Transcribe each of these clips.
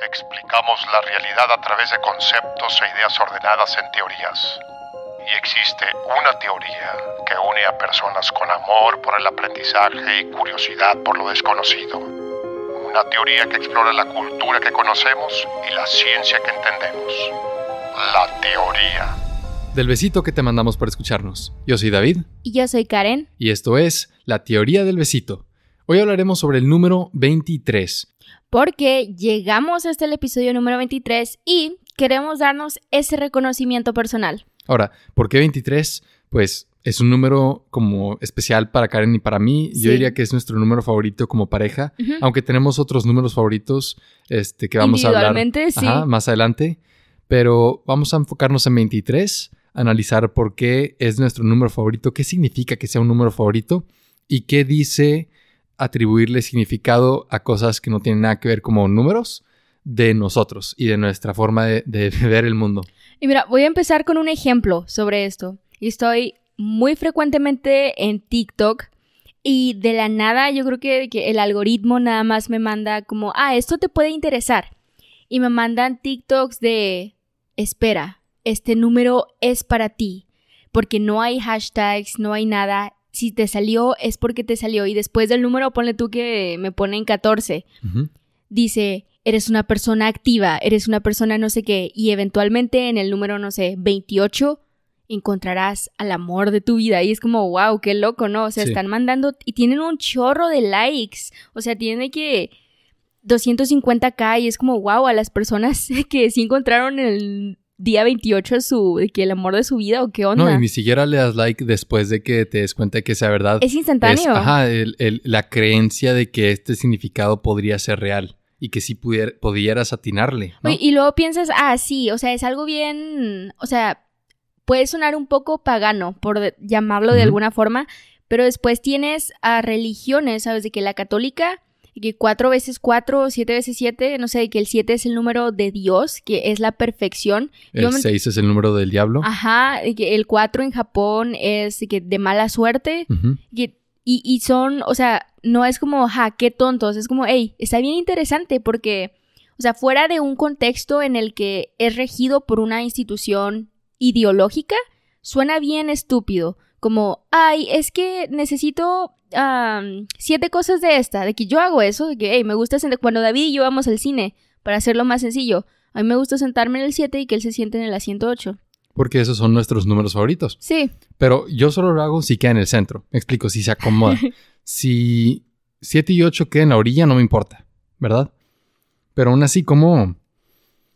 Explicamos la realidad a través de conceptos e ideas ordenadas en teorías. Y existe una teoría que une a personas con amor por el aprendizaje y curiosidad por lo desconocido. Una teoría que explora la cultura que conocemos y la ciencia que entendemos. La teoría. Del besito que te mandamos por escucharnos. Yo soy David. Y yo soy Karen. Y esto es La teoría del besito. Hoy hablaremos sobre el número 23. Porque llegamos hasta el episodio número 23 y queremos darnos ese reconocimiento personal. Ahora, ¿por qué 23? Pues es un número como especial para Karen y para mí. Yo diría que es nuestro número favorito como pareja, aunque tenemos otros números favoritos este, que vamos a hablar sí. más adelante. Pero vamos a enfocarnos en 23, analizar por qué es nuestro número favorito, qué significa que sea un número favorito y qué dice atribuirle significado a cosas que no tienen nada que ver como números de nosotros y de nuestra forma de, ver el mundo. Y mira, voy a empezar con un ejemplo sobre esto. Estoy muy frecuentemente en TikTok y de la nada yo creo que, que, el algoritmo nada más me manda como, ah, esto te puede interesar. Y me mandan TikToks de, espera, este número es para ti. Porque no hay hashtags, no hay nada si te salió es porque te salió. Y después del número, ponle tú que me ponen 14. Dice, eres una persona activa, eres una persona no sé qué. Y eventualmente en el número, no sé, 28, encontrarás al amor de tu vida. Y es como, wow, qué loco, ¿no? O sea, están mandando y tienen un chorro de likes. O sea, tienen que 250k y es como, wow, a las personas que sí encontraron el día 28 su, de que el amor de su vida o qué onda. No, y ni siquiera le das like después de que te des cuenta de que sea verdad. Es instantáneo. ajá, la creencia de que este significado podría ser real y que sí pudiera, pudieras atinarle. y luego piensas, ah, sí, o sea, es algo bien, o sea, puede sonar un poco pagano, por llamarlo de alguna forma, pero después tienes a religiones, ¿sabes? De que la católica que cuatro veces cuatro, siete veces siete, no sé, que el siete es el número de Dios, que es la perfección. El seis es el número del diablo. Ajá, que el cuatro en Japón es que de mala suerte. y, y, son, o sea, no es como, ja, qué tontos, es como, hey, está bien interesante porque, o sea, fuera de un contexto en el que es regido por una institución ideológica, suena bien estúpido como, ay, es que necesito siete cosas de esta, de que yo hago eso, de que, hey, me gusta sentar, cuando David y yo vamos al cine, para hacerlo más sencillo, a mí me gusta sentarme en el 7 y que él se siente en el asiento 8. Porque esos son nuestros números favoritos. Sí. Pero yo solo lo hago si queda en el centro. Me explico, si se acomoda. si 7 y 8 quedan en la orilla, no me importa, ¿verdad? Pero aún así, como...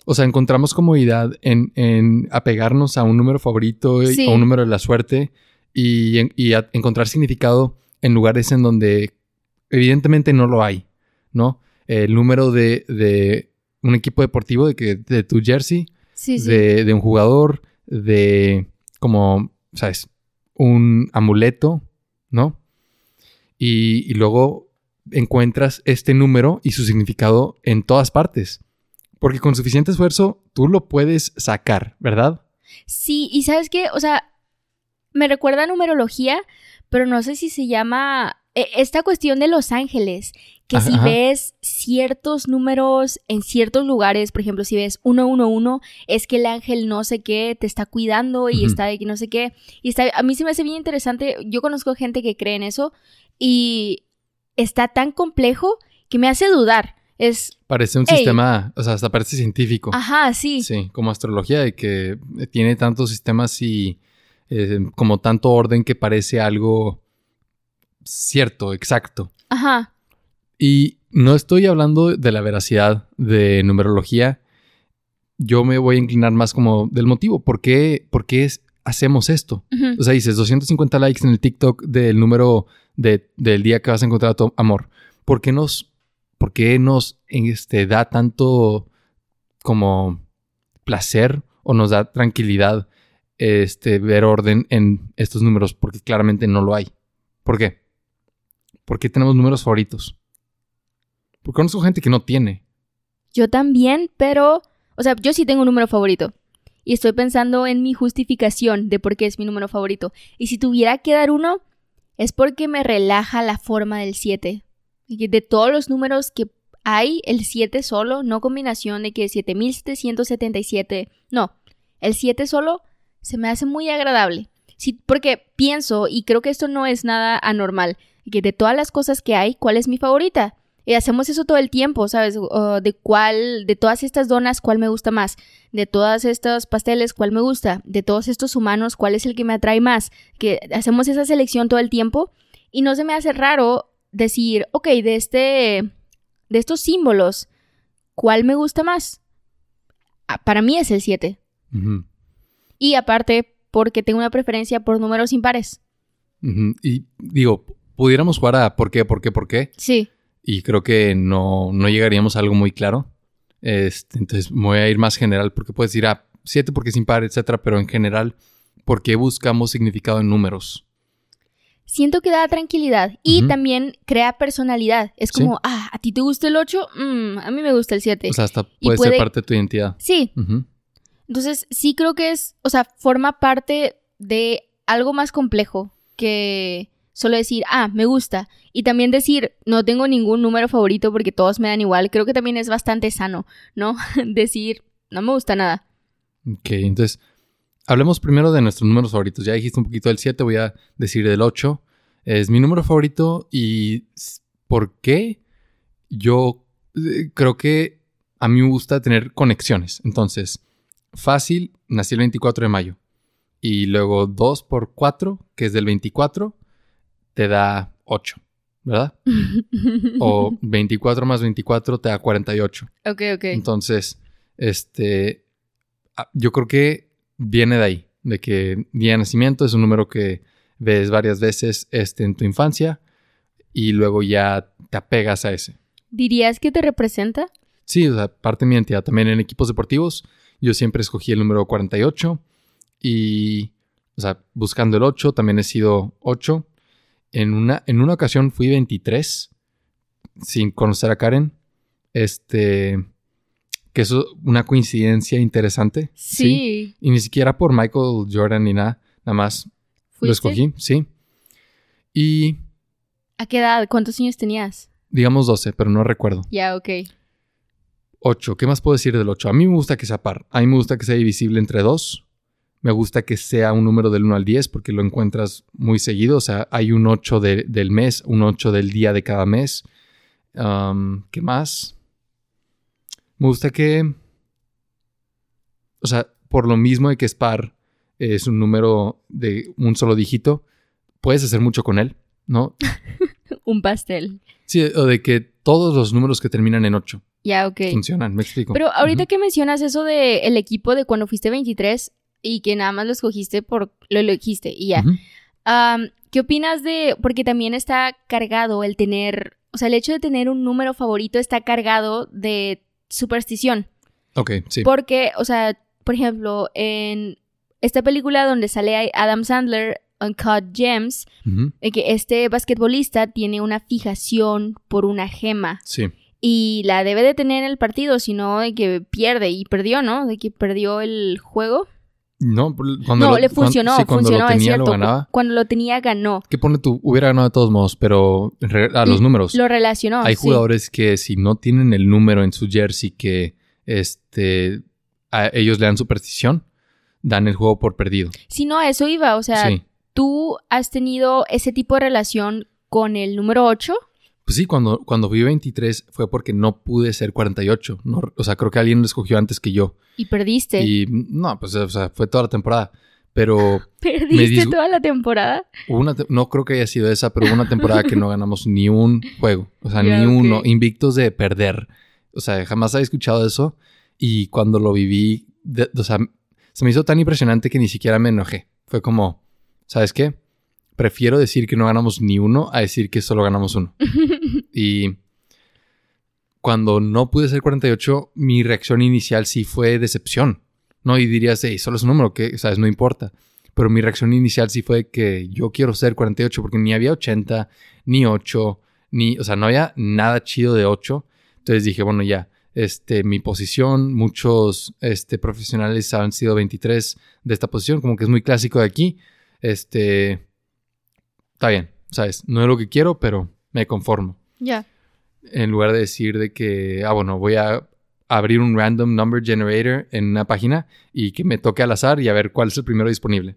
O sea, encontramos comodidad en, en apegarnos a un número favorito o un número de la suerte y, encontrar significado en lugares en donde evidentemente no lo hay, ¿no? El número de, un equipo deportivo, de, que, de tu jersey, De, un jugador, de como, ¿sabes? Un amuleto, ¿no? Y, y, luego encuentras este número y su significado en todas partes. Porque con suficiente esfuerzo tú lo puedes sacar, ¿verdad? Sí, y sabes qué, o sea, me recuerda a numerología, pero no sé si se llama e, esta cuestión de los ángeles, que si ves ciertos números en ciertos lugares, por ejemplo, si ves 111, es que el ángel no sé qué te está cuidando y está de no sé qué. Y está, a mí se me hace bien interesante, yo conozco gente que cree en eso y está tan complejo que me hace dudar. Es, parece un sistema, o sea, hasta parece científico. Ajá, sí. Sí, como astrología, de que tiene tantos sistemas y eh, como tanto orden que parece algo cierto, exacto. Ajá. Y no estoy hablando de la veracidad de numerología. Yo me voy a inclinar más como del motivo. ¿Por qué, por qué hacemos esto? O sea, dices 250 likes en el TikTok del número de, del día que vas a encontrar a tu amor. ¿Por qué nos, por qué nos este, da tanto como placer o nos da tranquilidad este, ver orden en estos números porque claramente no lo hay. ¿Por qué? Porque tenemos números favoritos. Porque conozco gente que no tiene. Yo también, pero, o sea, yo sí tengo un número favorito. Y estoy pensando en mi justificación de por qué es mi número favorito. Y si tuviera que dar uno, es porque me relaja la forma del 7. De todos los números que hay el 7 solo, no combinación de que 7777. No, el 7 solo se me hace muy agradable. Sí, porque pienso, y creo que esto no es nada anormal, que de todas las cosas que hay, ¿cuál es mi favorita? Y hacemos eso todo el tiempo, ¿sabes? de cuál, de todas estas donas, ¿cuál me gusta más? De todas estos pasteles, ¿cuál me gusta? De todos estos humanos, ¿cuál es el que me atrae más? Que hacemos esa selección todo el tiempo y no se me hace raro decir, ok, de este, de estos símbolos, ¿cuál me gusta más? Ah, para mí es el 7. Y aparte, porque tengo una preferencia por números impares. Y digo, pudiéramos jugar a por qué, por qué, por qué. Sí. Y creo que no, no llegaríamos a algo muy claro. Este, entonces me voy a ir más general porque puedes ir a 7 porque es impar, etcétera, pero en general, ¿por qué buscamos significado en números? siento que da tranquilidad y también crea personalidad. Es como, ah, ¿a ti te gusta el 8? Mm, a mí me gusta el 7. O sea, hasta puede, ser parte de tu identidad. Sí. Entonces, sí creo que es, o sea, forma parte de algo más complejo que solo decir, ah, me gusta. Y también decir, no tengo ningún número favorito porque todos me dan igual. Creo que también es bastante sano, ¿no? decir, no me gusta nada. Ok, entonces Hablemos primero de nuestros números favoritos. Ya dijiste un poquito del 7, voy a decir del 8. Es mi número favorito y ¿por qué? Yo eh, creo que a mí me gusta tener conexiones. Entonces, fácil, nací el 24 de mayo. Y luego 2 por 4, que es del 24, te da 8, ¿verdad? o 24 más 24 te da 48. Ok, ok. Entonces, este, ah, yo creo que viene de ahí, de que día de nacimiento es un número que ves varias veces este, en tu infancia y luego ya te apegas a ese. ¿Dirías que te representa? Sí, o sea, parte de mi identidad. También en equipos deportivos, yo siempre escogí el número 48 y, o sea, buscando el 8, también he sido 8. En una, en una ocasión fui 23 sin conocer a Karen. Este, que es una coincidencia interesante. Sí. Y ni siquiera por Michael Jordan ni nada, nada más lo escogí, sí. Y... ¿A qué edad? ¿Cuántos años tenías? Digamos 12, pero no recuerdo. Ya, ok. 8. ¿Qué más puedo decir del 8? A mí me gusta que sea par. A mí me gusta que sea divisible entre 2. Me gusta que sea un número del 1 al 10 porque lo encuentras muy seguido. O sea, hay un 8 del mes, un 8 del día de cada mes. ¿Qué más? Me gusta que, o sea, por lo mismo de que es par, es un número de un solo dígito, puedes hacer mucho con él, ¿no? un pastel. Sí, o de que todos los números que terminan en 8 ya, ok. funcionan, me explico. Pero ahorita que mencionas eso del el equipo de cuando fuiste 23 y que nada más lo escogiste por lo elegiste y ya. ¿Qué opinas de, porque también está cargado el tener, o sea, el hecho de tener un número favorito está cargado de superstición. Ok, sí. Porque, o sea, por ejemplo, en esta película donde sale Adam Sandler, Uncut Gems, que este basquetbolista tiene una fijación por una gema. Sí. Y la debe de tener en el partido, sino de que pierde. Y perdió, ¿no? De que perdió el juego. No, cuando no le funcionó, funcionó, es cierto. Cuando lo tenía, ganó. Que pone tú, hubiera ganado de todos modos, pero a los números. Lo relacionó. Hay jugadores que si no tienen el número en su jersey que este a ellos le dan superstición, dan el juego por perdido. Si no, eso iba. O sea, tú has tenido ese tipo de relación con el número 8. Pues sí, cuando, cuando fui 23 fue porque no pude ser 48. No, o sea, creo que alguien lo escogió antes que yo. Y perdiste. Y no, pues o sea, fue toda la temporada. Pero. ¿Perdiste toda la temporada? Una no creo que haya sido esa, pero hubo una temporada que no ganamos ni un juego. O sea, ni uno. Invictos de perder. O sea, jamás había escuchado eso. Y cuando lo viví, o sea, se me hizo tan impresionante que ni siquiera me enojé. Fue como, ¿sabes qué? Prefiero decir que no ganamos ni uno a decir que solo ganamos uno. y cuando no pude ser 48, mi reacción inicial sí fue decepción. No, y dirías, hey, solo es un número, que, sabes, no importa. Pero mi reacción inicial sí fue que yo quiero ser 48 porque ni había 80, ni 8, ni, o sea, no había nada chido de 8. Entonces dije, bueno, ya, este, mi posición, muchos este, profesionales han sido 23 de esta posición, como que es muy clásico de aquí. Este, está bien, ¿sabes? No es lo que quiero, pero me conformo. Ya. En lugar de decir de que, ah, bueno, voy a abrir un random number generator en una página y que me toque al azar y a ver cuál es el primero disponible.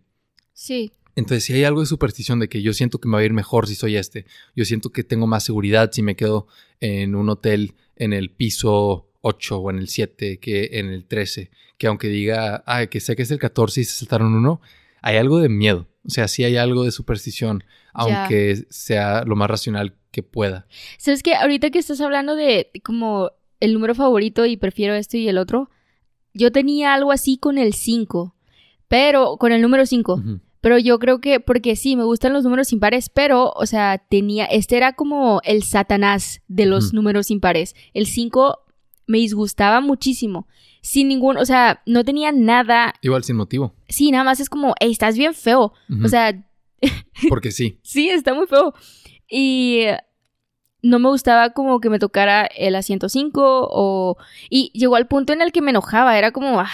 Sí. Entonces, si hay algo de superstición de que yo siento que me va a ir mejor si soy este, yo siento que tengo más seguridad si me quedo en un hotel en el piso 8 o en el 7 que en el 13, que aunque diga, ah, que sé que es el 14 y se saltaron uno, hay algo de miedo. O sea, sí hay algo de superstición, aunque sea lo más racional que pueda. ¿Sabes que Ahorita que estás hablando de como el número favorito y prefiero esto y el otro, yo tenía algo así con el 5, pero con el número 5. Pero yo creo que, porque sí, me gustan los números impares, pero, o sea, tenía, este era como el satanás de los números impares. El 5 me disgustaba muchísimo. Sin ningún, o sea, no tenía nada. Igual sin motivo. Sí, nada más es como, hey, estás bien feo. O sea. Porque sí. sí, está muy feo. Y no me gustaba como que me tocara el asiento 5 o... Y llegó al punto en el que me enojaba, era como, ah,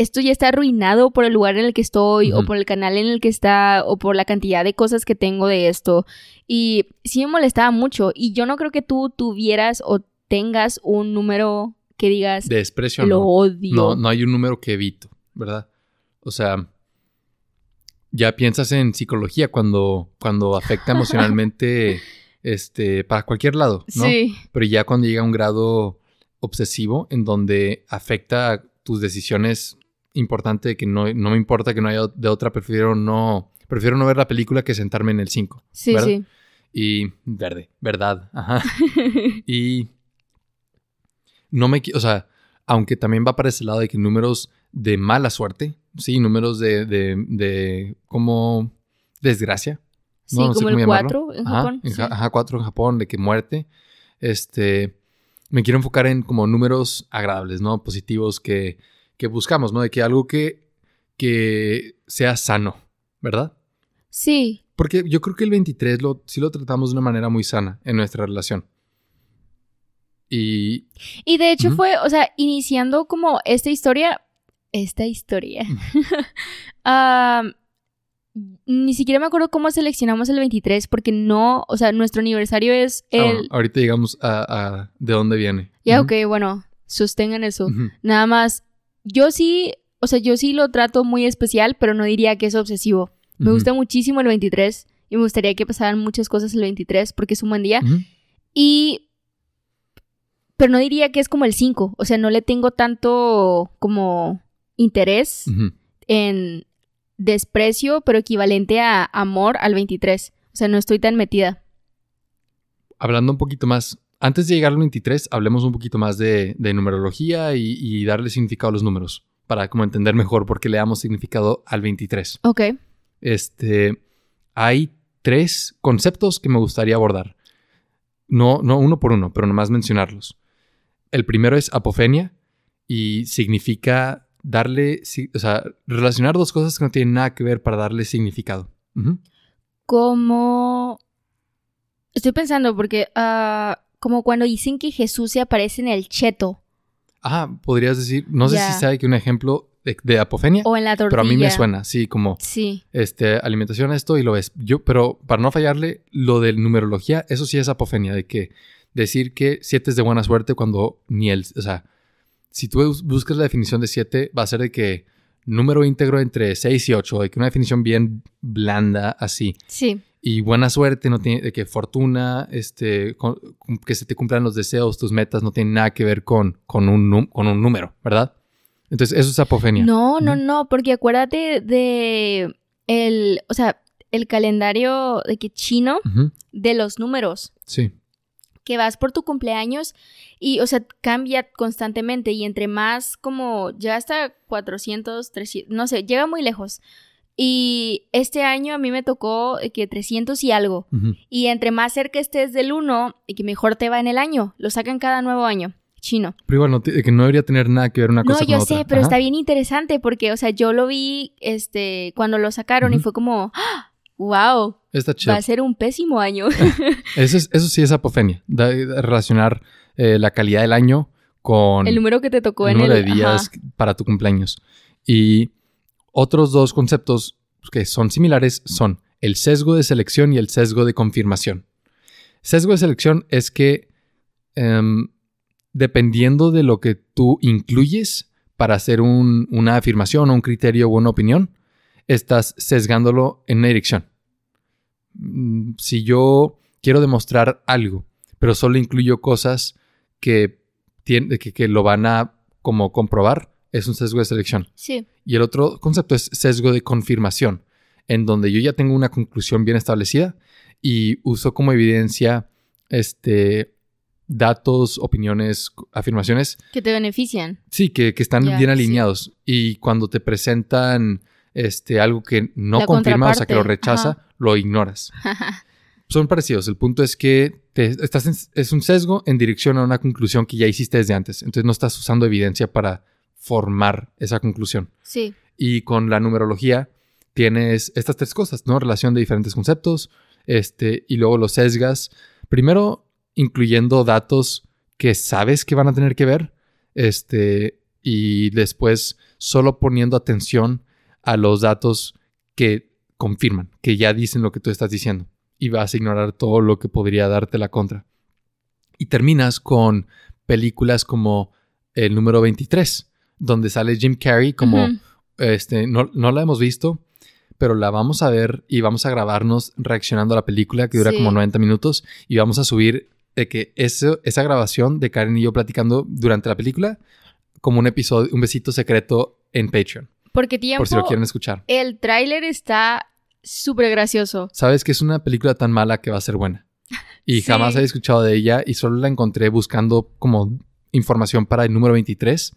esto ya está arruinado por el lugar en el que estoy o por el canal en el que está o por la cantidad de cosas que tengo de esto. Y sí me molestaba mucho y yo no creo que tú tuvieras o tengas un número que digas... De desprecio. Lo no. odio. No, no hay un número que evito, ¿verdad? O sea, ya piensas en psicología cuando, cuando afecta emocionalmente este, para cualquier lado, ¿no? Sí. Pero ya cuando llega a un grado obsesivo en donde afecta tus decisiones importante que no, no me importa que no haya de otra, prefiero no, prefiero no ver la película que sentarme en el 5. Sí, sí. Y verde, verdad, ajá. y no me, o sea, aunque también va para ese lado de que números de mala suerte, sí, números de, de, de como desgracia. Sí, como el 4 en Japón. Ajá, 4 en Japón, de que muerte. Este, me quiero enfocar en como números agradables, ¿no? Positivos que, que buscamos, ¿no? De que algo que, que sea sano, ¿verdad? Sí. Porque yo creo que el 23 lo, sí lo tratamos de una manera muy sana en nuestra relación. Y... Y de hecho fue, o sea, iniciando como esta historia, esta historia. ni siquiera me acuerdo cómo seleccionamos el 23 porque no, o sea, nuestro aniversario es ah, el... ahorita llegamos a, de dónde viene. Ya, ok, bueno, sostengan eso. Nada más, yo sí, o sea, yo sí lo trato muy especial, pero no diría que es obsesivo. Me gusta muchísimo el 23 y me gustaría que pasaran muchas cosas el 23 porque es un buen día. Y... Pero no diría que es como el 5, o sea, no le tengo tanto como interés en desprecio, pero equivalente a amor al 23. O sea, no estoy tan metida. Hablando un poquito más, antes de llegar al 23, hablemos un poquito más de, numerología y, y, darle significado a los números, para como entender mejor por qué le damos significado al 23. Ok. Este, hay tres conceptos que me gustaría abordar. No, no uno por uno, pero nomás mencionarlos. El primero es apofenia y significa darle, o sea, relacionar dos cosas que no tienen nada que ver para darle significado. Como... Estoy pensando porque, ah, como cuando dicen que Jesús se aparece en el cheto. Ah, podrías decir, no sé si sabe que un ejemplo de, apofenia. O en la tortilla. Pero a mí me suena, sí, como sí. este, alimentación, esto y lo ves. Yo, pero para no fallarle, lo de numerología, eso sí es apofenia, de que decir que siete es de buena suerte cuando ni el, o sea, si tú buscas la definición de siete, va a ser de que número íntegro entre 6 y 8, de que una definición bien blanda así. Sí. Y buena suerte, no tiene, de que fortuna, este, que se te cumplan los deseos, tus metas, no tiene nada que ver con, con, un, con un número, ¿verdad? Entonces, eso es apofenia. No, no, no, porque acuérdate de el, o sea, el calendario de que chino de los números. Sí. Que vas por tu cumpleaños y, o sea, cambia constantemente y entre más como ya hasta 400, 300, no sé, llega muy lejos. Y este año a mí me tocó que 300 y algo. Y entre más cerca estés del 1, y que mejor te va en el año. Lo sacan cada nuevo año chino. Pero igual, no, que no debería tener nada que ver una cosa con otra. No, yo sé, pero está bien interesante porque, o sea, yo lo vi este, cuando lo sacaron y fue como, ¡Wow! Está chido. Va a ser un pésimo año. eso, eso sí es apofenia. relacionar eh, la calidad del año con... El número que te tocó el en número de días para tu cumpleaños. Y otros dos conceptos que son similares son el sesgo de selección y el sesgo de confirmación. Sesgo de selección es que em, dependiendo de lo que tú incluyes para hacer un- una afirmación o un criterio o una opinión, estás sesgándolo en una dirección. Mm, Si yo quiero demostrar algo, pero solo incluyo cosas que, tien- que, que lo van a como comprobar, es un sesgo de selección. Sí. Y el otro concepto es sesgo de confirmación, en donde yo ya tengo una conclusión bien establecida y uso como evidencia este, datos, opiniones, afirmaciones, Que te benefician. sí, que, que están bien sí. alineados. Y cuando te presentan este, algo que no confirma, o sea, que lo rechaza, ajá. lo ignoras. Son parecidos. El punto es que te- estás en- es un sesgo en dirección a una conclusión que ya hiciste desde antes. Entonces no estás usando evidencia para formar esa conclusión. sí. Y con la numerología tienes estas tres cosas, ¿no? Relación de diferentes conceptos, este, y luego los sesgas. Primero, incluyendo datos que sabes que van a tener que ver, este, y después solo poniendo atención a los datos que confirman, que ya dicen lo que tú estás diciendo, y vas a ignorar todo lo que podría darte la contra. Y terminas con películas como el número 23, donde sale Jim Carrey como este, no, no la hemos visto, pero la vamos a ver y vamos a grabarnos reaccionando a la película que dura Sí. como 90 minutos y vamos a subir de que eso, esa grabación de Karen y yo platicando durante la película como un episodio, un besito secreto en Patreon, Porque tiempo. por si lo quieren escuchar. El tráiler está súper gracioso. Sabes que es una película tan mala que va a ser buena. Y Sí. jamás había escuchado de ella y solo la encontré buscando como información para el número 23.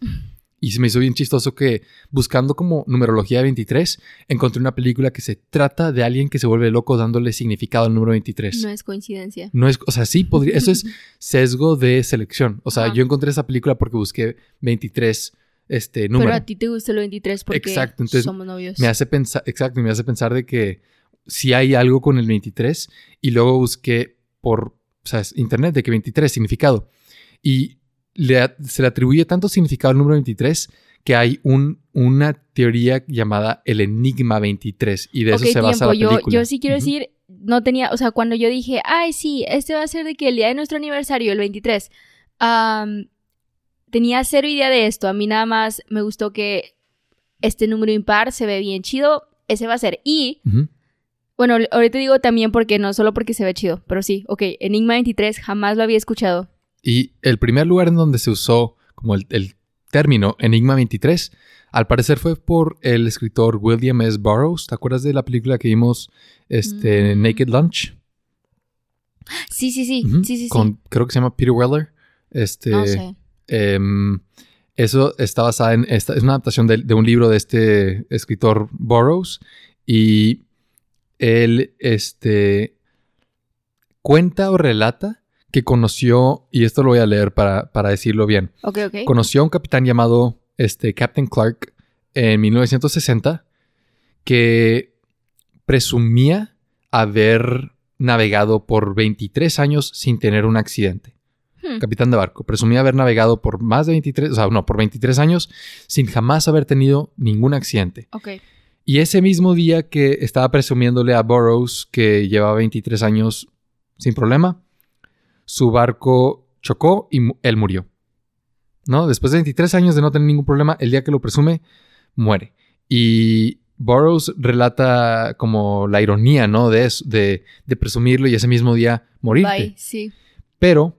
Y se me hizo bien chistoso que buscando como numerología 23, encontré una película que se trata de alguien que se vuelve loco dándole significado al número 23. No es coincidencia. No es, o sea, sí podría, eso es sesgo de selección. O sea, Ajá. yo encontré esa película porque busqué 23 este número. Pero a ti te gusta el 23 porque Exacto, entonces somos novios. Me hace pensar, exacto, me hace pensar de que si hay algo con el 23 y luego busqué por, o sea, es internet de que 23 significado y le se le atribuye tanto significado al número 23 que hay un, una teoría llamada el enigma 23 y de eso Ok, se basa la yo, película. yo sí quiero Ujú. decir, no tenía, o sea, cuando yo dije, ay, sí, este va a ser de que el día de nuestro aniversario, el 23, am, tenía cero idea de esto. A mí nada más me gustó que este número impar se ve bien chido, ese va a ser. Y, bueno, ahorita digo también porque no solo porque se ve chido, pero sí, ok, Enigma 23 jamás lo había escuchado. Y el primer lugar en donde se usó como el, el término Enigma 23, al parecer fue por el escritor William S. Burroughs. ¿Te acuerdas de la película que vimos, este, Mm. Naked Lunch? Sí, sí, sí, Ujú, sí, sí, sí. Con, creo que se llama Peter Weller. Este, No sé. Em, eso está basada en, esta, es una adaptación de, de un libro de este escritor Burroughs y él, este, cuenta o relata que conoció, y esto lo voy a leer para, para decirlo bien, Ok, ok. conoció a un capitán llamado este, Captain Clark en 1960 que presumía haber navegado por 23 años sin tener un accidente. Hmm. Capitán de barco. Presumía haber navegado por más de 23, o sea, no, por 23 años sin jamás haber tenido ningún accidente. Ok. Y ese mismo día que estaba presumiéndole a Burroughs que llevaba 23 años sin problema, su barco chocó y mu- él murió. ¿No? Después de 23 años de no tener ningún problema, el día que lo presume, muere. Y Burroughs relata como la ironía, ¿no? De, eso, de, de presumirlo y ese mismo día morirte. Bye, sí. Pero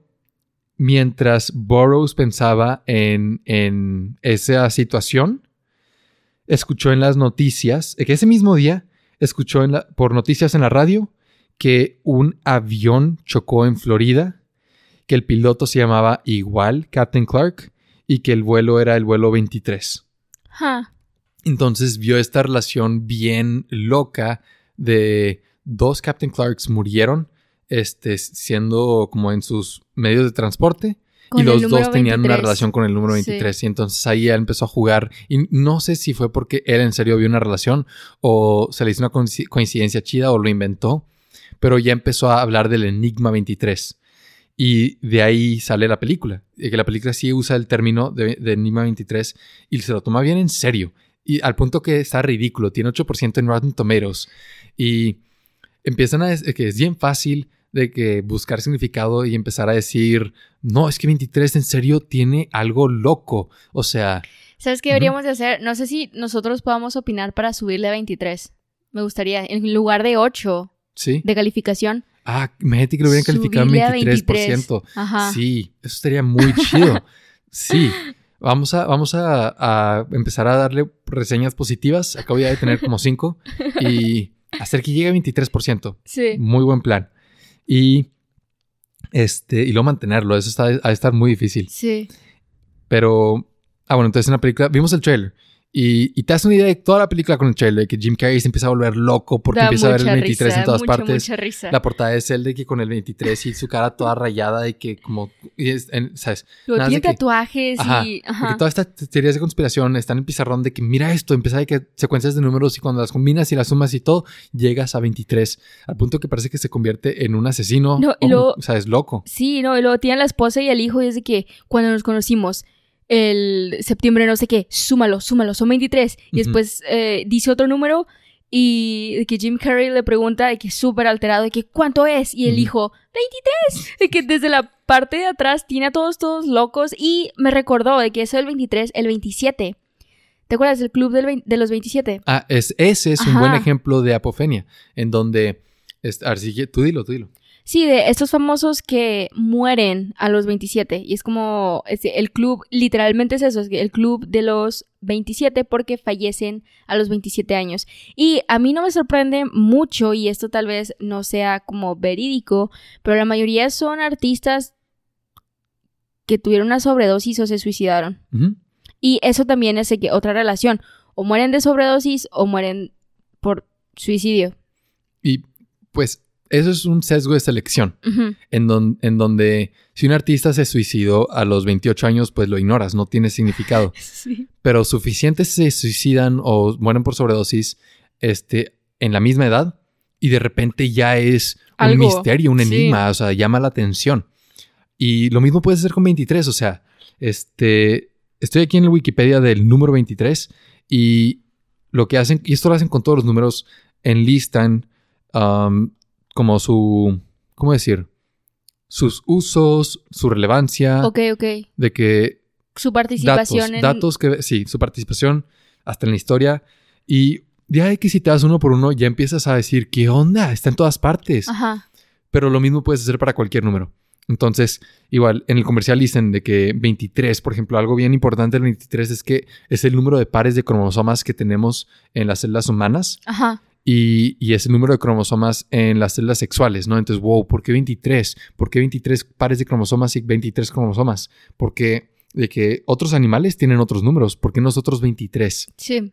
mientras Burroughs pensaba en, en esa situación, escuchó en las noticias, que ese mismo día escuchó en la- por noticias en la radio que un avión chocó en Florida, que el piloto se llamaba igual Captain Clark y que el vuelo era el vuelo 23. Ja. Entonces vio esta relación bien loca de dos Captain Clarks murieron, este, siendo como en sus medios de transporte. Con y los dos tenían una 23. relación con el número Sí. 23. Y entonces ahí él empezó a jugar. Y no sé si fue porque él en serio vio una relación o se le hizo una coinci- coincidencia chida o lo inventó. Pero ya empezó a hablar del Enigma 23. Y de ahí sale la película. Y que la película sí usa el término de, de Enigma 23 y se lo toma bien en serio. Y al punto que está ridículo. Tiene 8% en Rotten Tomatoes. Y empiezan a decir que es bien fácil de que buscar significado y empezar a decir, no, es que 23 en serio tiene algo loco. O sea, ¿Sabes qué deberíamos de hacer? No sé si nosotros podamos opinar para subirle a 23. Me gustaría, en lugar de 8 sí. de calificación. Ah, imagínate que lo hubieran calificado en subirle a 23%. Ajá. Sí, eso estaría muy chido. Sí. Vamos a, vamos a, a empezar a darle reseñas positivas. Acabo ya de tener como 5. Y hacer que llegue a 23%. Sí. Muy buen plan. Y este, y luego mantenerlo. Eso está, ha de estar muy difícil. Sí. Pero. Ah, bueno, entonces en la película. Vimos el trailer. Y, y te das una idea de toda la película con el trailer. De que Jim Carrey se empieza a volver loco porque Da empieza a ver el mucha 23 risa, en todas mucha, partes. Mucha risa. La portada es él de que con el 23 y su cara toda rayada y que como, y es- en- ¿sabes? Luego nada tiene de que- tatuajes Ajá, y... Porque Ajá. todas estas teorías de conspiración están en pizarrón de que mira esto, empieza de que secuencias de números y cuando las combinas y las sumas y todo, llegas a 23, al punto que parece que se convierte en un asesino, No, y o, luego- o sea, es loco. Sí, no, y luego tiene la esposa y el hijo y es de que cuando nos conocimos el septiembre no sé qué, súmalo, súmalo, son 23. Y después eh, dice otro número y de que Jim Carrey le pregunta de que súper alterado de que ¿cuánto es? Y el hijo, 23. De que desde la parte de atrás tiene a todos todos locos y me recordó de que eso del 23, el 27. ¿Te acuerdas del club del de los 27? Ah, es, ese es un buen Ajá. ejemplo de apofenia, en donde, es- si, tú dilo, tú dilo. Sí, de estos famosos que mueren a los 27. Y es como este, el club, literalmente es eso, es el club de los 27 porque fallecen a los 27 años. Y a mí no me sorprende mucho, y esto tal vez no sea como verídico, pero la mayoría son artistas que tuvieron una sobredosis o se suicidaron. Y eso también es otra relación. O mueren de sobredosis o mueren por suicidio. Y pues eso es un sesgo de selección. En, don- en donde si un artista se suicidó a los 28 años, pues lo ignoras, no tiene significado. Sí. Pero suficientes se suicidan o mueren por sobredosis este, en la misma edad y de repente ya es un Algo, misterio, un sí. enigma, o sea, llama la atención. Y lo mismo puedes hacer con 23, o sea, este, estoy aquí en la Wikipedia del número 23 y lo que hacen, y esto lo hacen con todos los números, enlistan um, como su, ¿cómo decir? Sus usos, su relevancia, Ok, ok. de que Su datos, participación en... datos que, sí, su participación hasta en la historia y ya que si te das uno por uno ya empiezas a decir, ¿qué onda? Está en todas partes. Ajá. Pero lo mismo puedes hacer para cualquier número. Entonces, igual, en el comercial dicen de que 23, por ejemplo, algo bien importante del 23 es que es el número de pares de cromosomas que tenemos en las células humanas Ajá. Y, y es el número de cromosomas en las células sexuales, ¿no? Entonces, wow, ¿por qué 23? ¿Por qué 23 pares de cromosomas y 23 cromosomas? Porque de que otros animales tienen otros números, ¿por qué nosotros 23? Sí.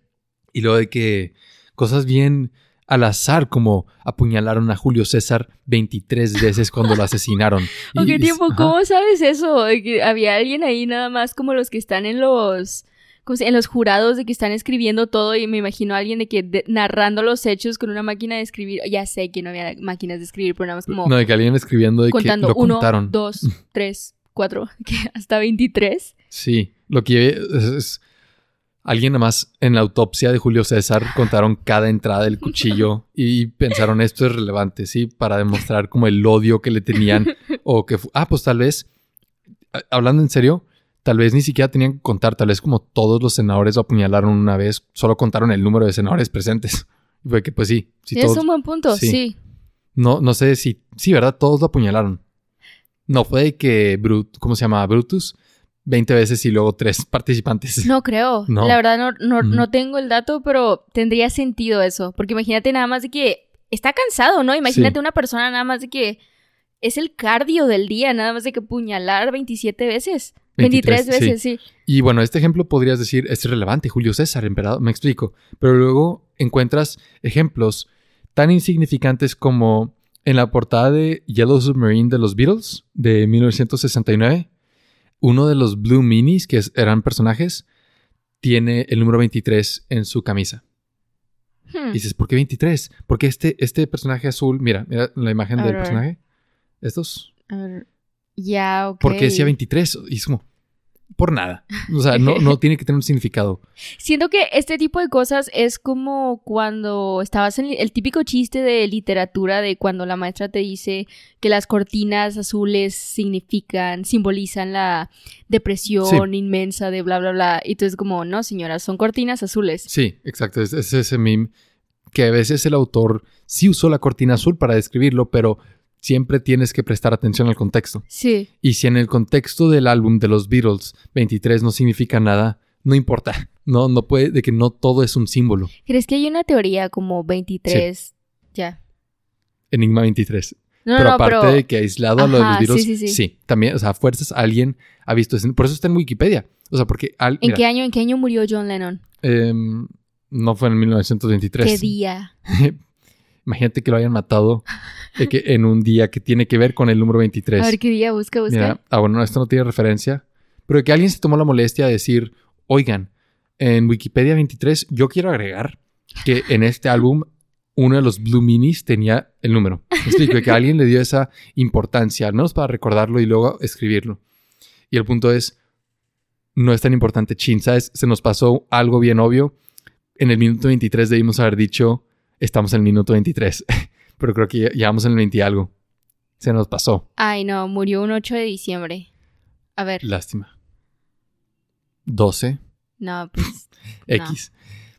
Y luego de que cosas bien al azar, como apuñalaron a Julio César 23 veces cuando lo asesinaron. Y- ¿O qué y- tiempo? ajá. ¿Cómo sabes eso? Que había alguien ahí nada más como los que están en los... ¿cómo se- En los jurados de que están escribiendo todo y me imagino a alguien de que de- narrando los hechos con una máquina de escribir. Ya sé que no había máquinas de escribir, pero nada más como No, de que alguien escribiendo de contando que lo uno, contaron. dos, tres, cuatro, que hasta 23. Sí, lo que es, es- alguien nada más en la autopsia de Julio César contaron cada entrada del cuchillo y pensaron esto es relevante, sí, para demostrar como el odio que le tenían o que ah, pues tal vez hablando en serio, tal vez ni siquiera tenían que contar, tal vez como todos los senadores lo apuñalaron una vez, solo contaron el número de senadores presentes. Y fue que pues sí, sí es todos un buen punto, sí. sí. no no sé si sí, ¿verdad? Todos lo apuñalaron. No fue de que Brut, ¿cómo se llama? Brutus 20 veces y luego tres participantes. No creo. No. La verdad no, no, no tengo el dato, pero tendría sentido eso. Porque imagínate nada más de que está cansado, ¿no? Imagínate Sí. una persona nada más de que es el cardio del día, nada más de que puñalar 27 veces. 23, 23, veces, sí. Y bueno, este ejemplo podrías decir es relevante, Julio César, emperador, me explico. Pero luego encuentras ejemplos tan insignificantes como en la portada de Yellow Submarine de los Beatles de 1969, uno de los Blue Minis, que eran personajes, tiene el número 23 en su camisa. Hmm. Y dices, ¿por qué 23? Porque este, este personaje azul, mira, mira la imagen A del ver. personaje. Estos. A ver, Ya, ok. ¿Por qué decía 23? Y es como, por nada. O sea, no, no tiene que tener un significado. Siento que este tipo de cosas es como cuando estabas en el típico chiste de literatura de cuando la maestra te dice que las cortinas azules significan, simbolizan la depresión inmensa de bla, bla, bla. Y tú es como, no, señora, son cortinas azules. Sí, exacto. Es, es ese meme que a veces el autor sí usó la cortina azul para describirlo, pero siempre tienes que prestar atención al contexto. Sí. Y si en el contexto del álbum de los Beatles 23 no significa nada, no importa. No, no puede, de que no todo es un símbolo. ¿Crees que hay una teoría como 23? Ya. Enigma 23. pero aparte de que aislado a lo de los Beatles, sí, sí, también, o sea, fuerzas alguien ha visto. Por eso está en Wikipedia. O sea, porque... ¿En, qué año, ¿En qué año murió John Lennon? Em, no fue en 1923. ¿Qué día? Imagínate que lo hayan matado que en un día que tiene que ver con el número 23. A ver qué día, busca, busca. ah, bueno, esto no tiene referencia. Pero que alguien se tomó la molestia de decir, oigan, en Wikipedia 23 yo quiero agregar que en este álbum uno de los Blue Minis tenía el número. explico, que alguien le dio esa importancia, al menos para recordarlo y luego escribirlo. Y el punto es, no es tan importante, chin, ¿sabes? Se nos pasó algo bien obvio. En el minuto 23 debimos haber dicho, estamos en el minuto 23. pero creo que ya, vamos en el 20 y algo. Se nos pasó. Ay, no, murió un 8 de diciembre. A ver. Lástima. 12. No, pues. X.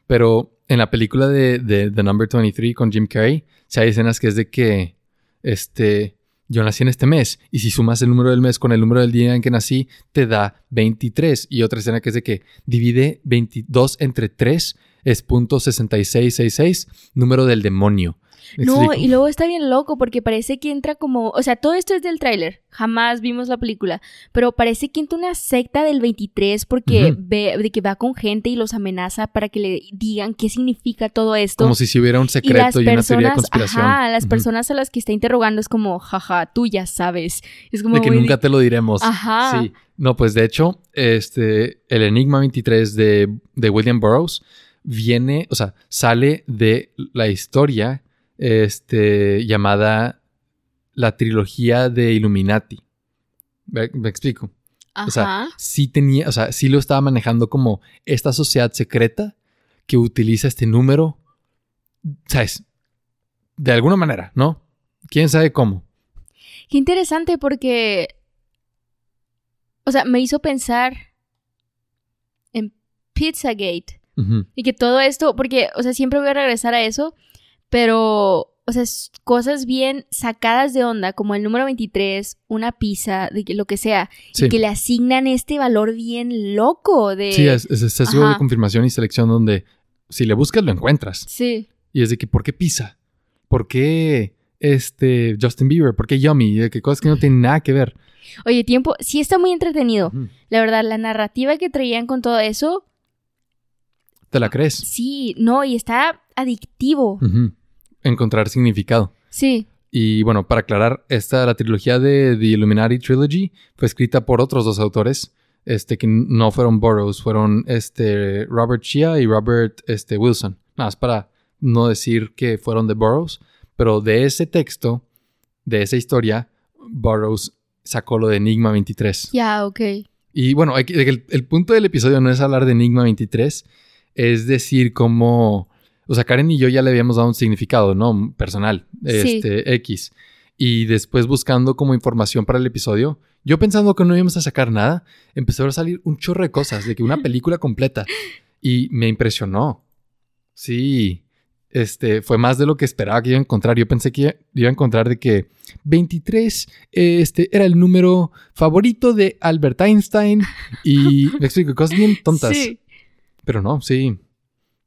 Pero en la película de, The Number 23 con Jim Carrey, si hay escenas que es de que, este, yo nací en este mes y si sumas el número del mes con el número del día en que nací, te da 23. Y otra escena que es de que divide 22 entre 3 es .6666, número del demonio. No, y luego está bien loco porque parece que entra como, o sea, todo esto es del tráiler, jamás vimos la película, pero parece que entra una secta del 23 porque ve de que va con gente y los amenaza para que le digan qué significa todo esto. Como si si hubiera un secreto y, una teoría de conspiración. Ajá, las personas a las que está interrogando es como, jaja, tú ya sabes. Es como de que nunca te lo diremos. Ajá. Sí. No, pues de hecho, este, el Enigma 23 de, de William Burroughs viene, o sea, sale de la historia este, llamada la trilogía de Illuminati. ¿Me, explico? O sea, sí tenía, o sea, sí lo estaba manejando como esta sociedad secreta que utiliza este número, ¿sabes? De alguna manera, ¿no? ¿Quién sabe cómo? Qué interesante porque, o sea, me hizo pensar en Pizzagate. Y que todo esto, porque, o sea, siempre voy a regresar a eso, pero, o sea, cosas bien sacadas de onda, como el número 23, una pizza, de que, lo que sea, y que le asignan este valor bien loco de... Sí, es, es, de confirmación y selección donde si le buscas lo encuentras. Sí. Y es de que, ¿por qué pizza? ¿Por qué este Justin Bieber? ¿Por qué Yummy? Que cosas que no tienen nada que ver. Oye, tiempo, sí está muy entretenido. La verdad, la narrativa que traían con todo eso. ¿Te la crees? Sí, no, y está adictivo encontrar significado. Sí. Y bueno, para aclarar, esta, la trilogía de The Illuminati Trilogy fue escrita por otros dos autores, este, que no fueron Burroughs, fueron este, Robert Shea y Robert este, Wilson. Nada más para no decir que fueron de Burroughs, pero de ese texto, de esa historia, Burroughs sacó lo de Enigma 23. Ya, ok. Y bueno, el, el, punto del episodio no es hablar de Enigma 23, es decir cómo o sea, Karen y yo ya le habíamos dado un significado, ¿no? Personal, este, X. Y después buscando como información para el episodio, yo pensando que no íbamos a sacar nada, empezó a salir un chorro de cosas, de que una película completa. Y me impresionó. Sí, este, fue más de lo que esperaba que iba a encontrar. Yo pensé que iba a encontrar de que 23 este, era el número favorito de Albert Einstein y me explico, cosas bien tontas. Sí. Pero no, sí,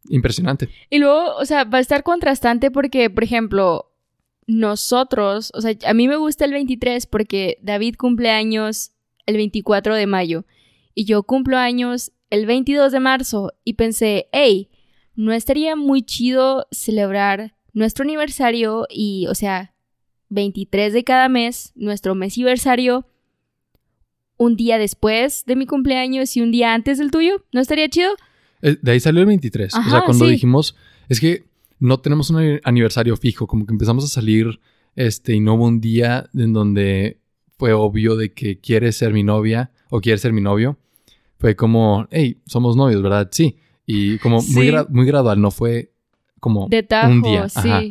Impresionante. Y luego, o sea, va a estar contrastante porque, por ejemplo, nosotros, o sea, a mí me gusta el 23 porque David cumple años el 24 de mayo y yo cumplo años el 22 de marzo y pensé, hey, no estaría muy chido celebrar nuestro aniversario y, o sea, 23 de cada mes, nuestro mesiversario, un día después de mi cumpleaños y un día antes del tuyo, ¿no estaría chido? Eh, de ahí salió el 23. o sea, cuando dijimos, es que no tenemos un aniversario fijo, como que empezamos a salir, este, y no hubo un día en donde fue obvio de que quieres ser mi novia o quieres ser mi novio. fue como, hey, somos novios, ¿verdad? Sí. Y como muy, Sí. gra- muy gradual, no fue como De tajo, un día. sí. Ajá.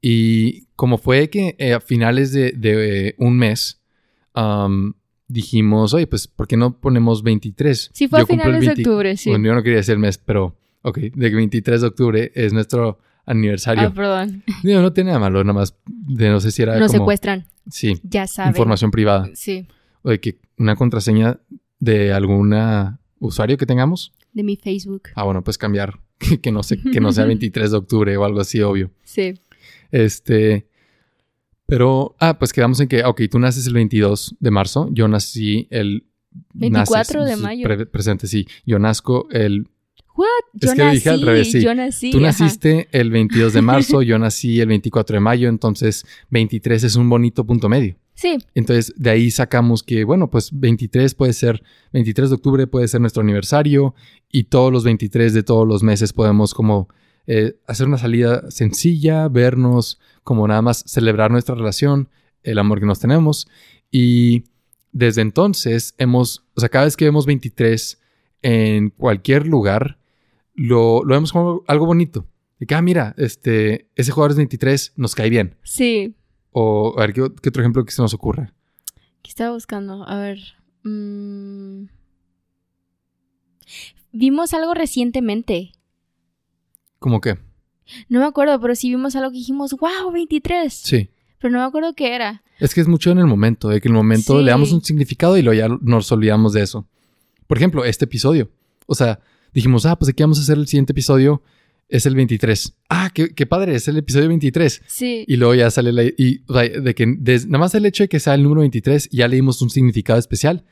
Y como fue que eh, a finales de, de, eh, un mes am, dijimos, oye, pues, ¿por qué no ponemos 23? Sí, fue a Yo el finales de 20 octubre, sí. Bueno, yo no quería decir el mes, pero, ok, de que 23 de octubre es nuestro aniversario. Ah, perdón. Digo, no tiene nada malo, nada más de no sé si era Nos como... secuestran. Sí, Ya saben. información privada. Sí, O de que una contraseña de alguna usuario que tengamos. de mi Facebook. Ah, bueno, pues cambiar. Que, que no, sé, que no sea 23 de octubre o algo así, obvio. Sí. Este. Pero, ah, pues quedamos en que, ok, tú naces el 22 de marzo, yo nací el... 24 de mayo. pre- presente, sí. Yo nazco el... What? Yo Es que nací. dije al revés, sí. Yo nací. tú ajá. naciste el 22 de marzo, yo nací el 24 de mayo, entonces 23 es un bonito punto medio. Sí, Entonces, de ahí sacamos que, bueno, pues 23 puede ser, 23 de octubre puede ser nuestro aniversario y todos los 23 de todos los meses podemos como eh, hacer una salida sencilla, vernos, como nada más celebrar nuestra relación, el amor que nos tenemos. Y desde entonces hemos, o sea, cada vez que vemos 23 en cualquier lugar, lo, lo vemos como algo bonito. De que, ah, mira, este, ese jugador es 23, nos cae bien. sí. O a ver, ¿qué, qué otro ejemplo que se nos ocurra? ¿Qué estaba buscando? A ver. mm. Vimos algo recientemente. ¿Cómo qué? No me acuerdo, pero sí vimos algo que dijimos, wow, 23. Sí. Pero no me acuerdo qué era. Es que es mucho en el momento, de que en el momento Sí. le damos un significado y luego ya nos olvidamos de eso. Por ejemplo, este episodio. O sea, dijimos, ah, pues aquí vamos a hacer el siguiente episodio. Es el 23. Ah, qué, qué padre, es el episodio 23. Sí. Y luego ya sale la... Y, o sea, de que nada más el hecho de que sea el número 23, ya le dimos un significado especial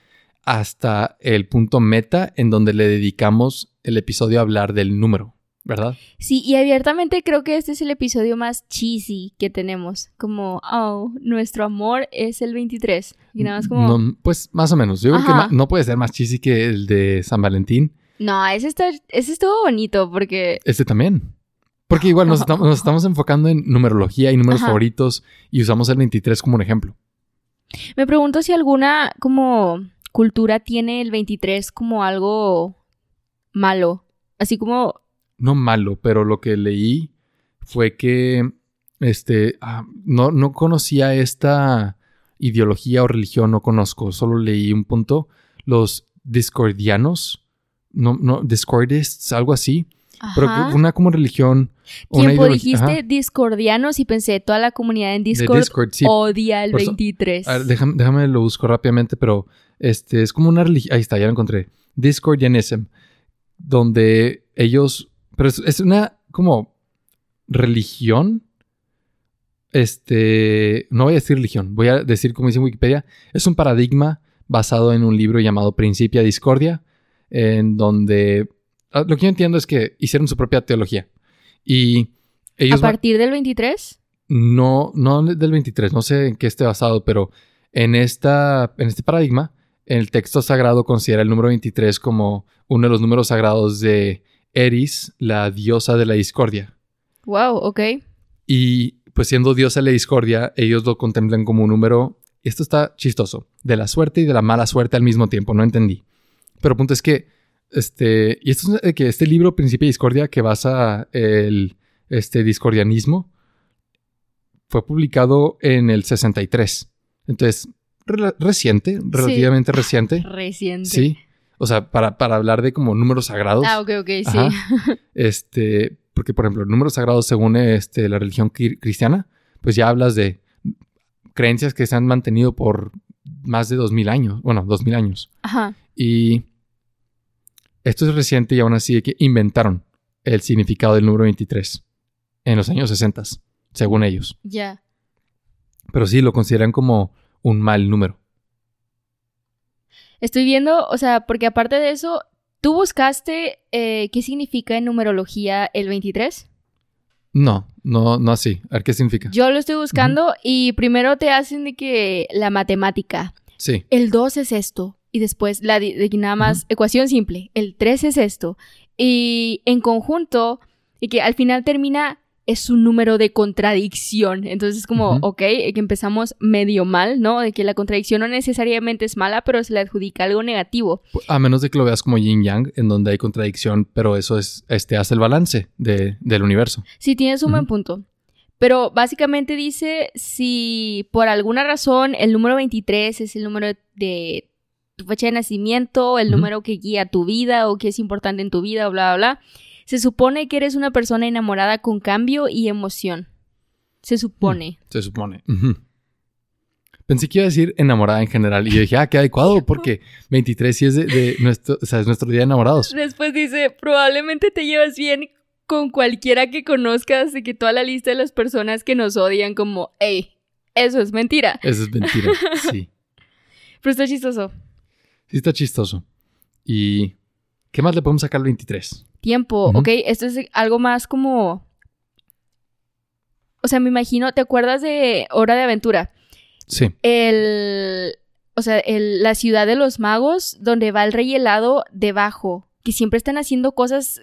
hasta el punto meta en donde le dedicamos el episodio a hablar del número, ¿verdad? Sí, y abiertamente creo que este es el episodio más cheesy que tenemos. Como, oh, nuestro amor es el 23. Y nada más como, no, No, pues más o menos. Yo creo que no puede ser más cheesy que el de San Valentín. ese, está, ese estuvo bonito porque, Este también. Porque igual nos, estamos, nos estamos enfocando en numerología y números Ajá. favoritos y usamos el 23 como un ejemplo. me pregunto si alguna como cultura tiene el 23 como algo malo. Así como, No malo, pero lo que leí fue que este, ah, no, no conocía esta ideología o religión, no conozco, solo leí un punto. Los discordianos, no, no, discordists, algo así, pero ajá. que una como religión. una Tiempo ideología- dijiste ajá, discordianos y pensé, toda la comunidad en Discord, Discord, sí. odia el Por eso- 23. A ver, déjame, déjame lo busco rápidamente, pero este es como una religión. Ahí está, ya lo encontré. Discordianism, donde ellos. Pero es, es una como religión. Este. No voy a decir religión, voy a decir como dice Wikipedia. Es un paradigma basado en un libro llamado Principia Discordia, en donde. ah, Lo que yo entiendo es que hicieron su propia teología. Y ¿A ellos. van- partir del 23? no, no del 23, no sé en qué esté basado, pero en, esta, en este paradigma, el texto sagrado considera el número 23 como uno de los números sagrados de Eris, la diosa de la discordia. Wow, ok. Y pues siendo diosa de la discordia, ellos lo contemplan como un número, esto está chistoso, de la suerte y de la mala suerte al mismo tiempo, no entendí. Pero el punto es que, este, y esto es que este libro, Principio de Discordia, que basa el este, discordianismo, fue publicado en el 63. Entonces, reciente, relativamente reciente. Reciente. Sí. O sea, para, para hablar de como números sagrados. Ah, ok, ok, sí. Este, porque por ejemplo, números sagrados según este, la religión cri- cristiana, pues ya hablas de creencias que se han mantenido por más de 2000 años, bueno, 2000 años. Ajá. Y esto es reciente y aún así que inventaron el significado del número 23 en los años 60, según ellos. Ya. Pero sí lo consideran como un mal número. Estoy viendo, o sea, porque aparte de eso, ¿tú buscaste eh, qué significa en numerología el 23? No, no, no así. A ver qué significa. Yo lo estoy buscando y primero te hacen de que la matemática. Sí. El 2 es esto. Y después la de que nada más ecuación simple. El 3 es esto. Y en conjunto, y que al final termina es un número de contradicción. Entonces es como, Ujú. ok, que empezamos medio mal, ¿no? De que la contradicción no necesariamente es mala, pero se le adjudica algo negativo. A menos de que lo veas como yin yang, en donde hay contradicción, pero eso es, este, hace el balance de- del universo. Sí, tienes un buen Ujú. punto. Pero básicamente dice, si por alguna razón el número 23 es el número de tu fecha de nacimiento, el Ujú. número que guía tu vida o que es importante en tu vida, bla, bla, bla, se supone que eres una persona enamorada con cambio y emoción. Se supone. Se supone. Pensé que iba a decir enamorada en general. Y yo dije, ah, qué adecuado, porque 23 sí es de, de nuestro, o sea, es nuestro día de enamorados. Después dice, probablemente te llevas bien con cualquiera que conozcas de que toda la lista de las personas que nos odian como, hey, eso es mentira. Eso es mentira. Sí. Pero está chistoso. Sí está chistoso. ¿Y qué más le podemos sacar al 23? Tiempo, Ujú. ¿ok? Esto es algo más como... O sea, me imagino, ¿te acuerdas de Hora de Aventura? Sí. El... O sea, el- la ciudad de los magos, donde va el rey helado debajo, que siempre están haciendo cosas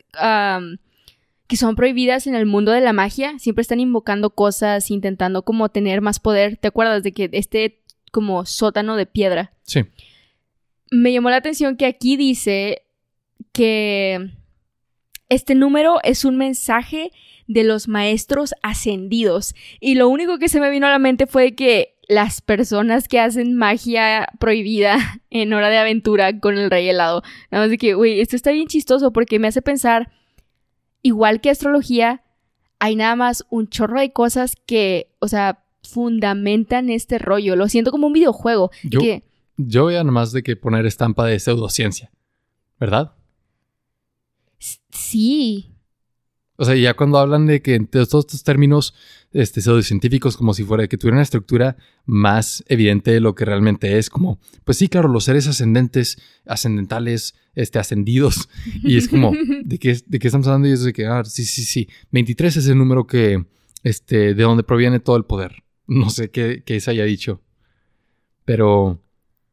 que son prohibidas en el mundo de la magia, siempre están invocando cosas, intentando como tener más poder. ¿Te acuerdas de que este como sótano de piedra? Sí. me llamó la atención que aquí dice que este número es un mensaje de los maestros ascendidos. Y lo único que se me vino a la mente fue que las personas que hacen magia prohibida en hora de aventura con el rey helado. Nada más de que, güey, esto está bien chistoso porque me hace pensar, igual que astrología, hay nada más un chorro de cosas que, o sea, fundamentan este rollo. Lo siento como un videojuego. Yo, que, yo voy a nomás de que poner estampa de pseudociencia. ¿Verdad? Sí, O sea, ya cuando hablan de que todos estos términos este, pseudocientíficos, como si fuera que tuviera una estructura más evidente de lo que realmente es, como, pues sí, claro, los seres ascendentes, ascendentales, este, ascendidos, y es como, ¿de qué, de qué estamos hablando? Y es de que, ah, sí, sí, sí, 23 es el número que, este, de donde proviene todo el poder. No sé qué, qué se haya dicho, pero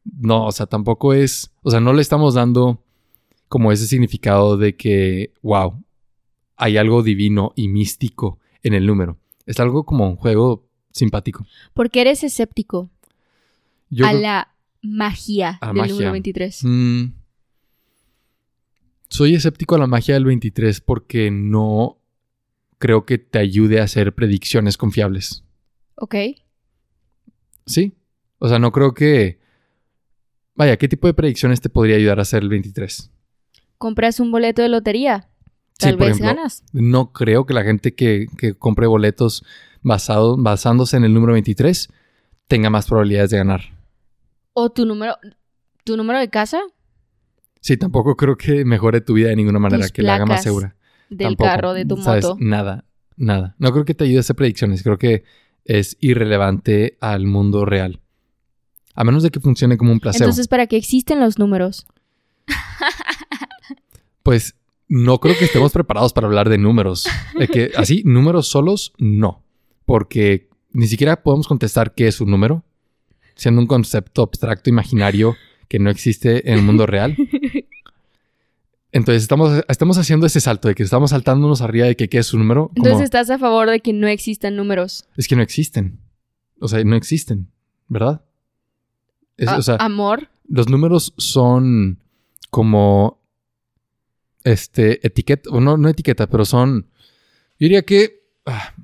no, o sea, tampoco es, o sea, no le estamos dando como ese significado de que, wow, hay algo divino y místico en el número. Es algo como un juego simpático. porque eres escéptico Yo a creo- la magia A del magia. número 23. Mm. soy escéptico a la magia del 23 porque no creo que te ayude a hacer predicciones confiables. ¿Ok? ¿Sí? O sea, no creo que... Vaya, ¿qué tipo de predicciones te podría ayudar a hacer el 23? Compras un boleto de lotería. Tal vez ejemplo, ganas. No creo que la gente que, que compre boletos basado, basándose en el número 23 tenga más probabilidades de ganar. O tu número, tu número de casa Sí, tampoco creo que mejore tu vida de ninguna manera, Tus que la haga más segura. del Tampoco, carro, de tu ¿sabes? moto. Nada, nada. No creo que te ayude a hacer predicciones. Creo que es irrelevante al mundo real. A menos de que funcione como un placebo. Entonces, ¿para qué existen los números? Pues no creo que estemos preparados para hablar de números. De que así, números solos, no. Porque ni siquiera podemos contestar qué es un número, siendo un concepto abstracto, imaginario, que no existe en el mundo real. Entonces estamos, estamos haciendo ese salto de que estamos saltándonos arriba de que qué es un número. como- Entonces, ¿estás a favor de que no existan números? Es que no existen. O sea, no existen, ¿verdad? Es- o sea, amor. los números son como este etiqueta, o no, no etiqueta, pero son, yo diría que ah,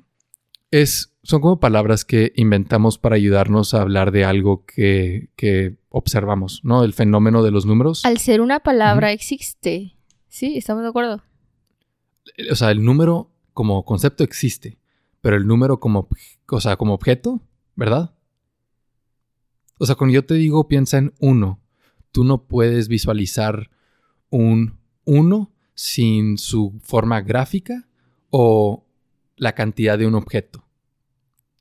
es, son como palabras que inventamos para ayudarnos a hablar de algo que, que observamos, ¿no? El fenómeno de los números. Al ser una palabra existe. Sí, estamos de acuerdo. O sea, el número como concepto existe, pero el número como, o sea, como objeto, ¿verdad? O sea, cuando yo te digo piensa en uno, tú no puedes visualizar un uno sin su forma gráfica o la cantidad de un objeto.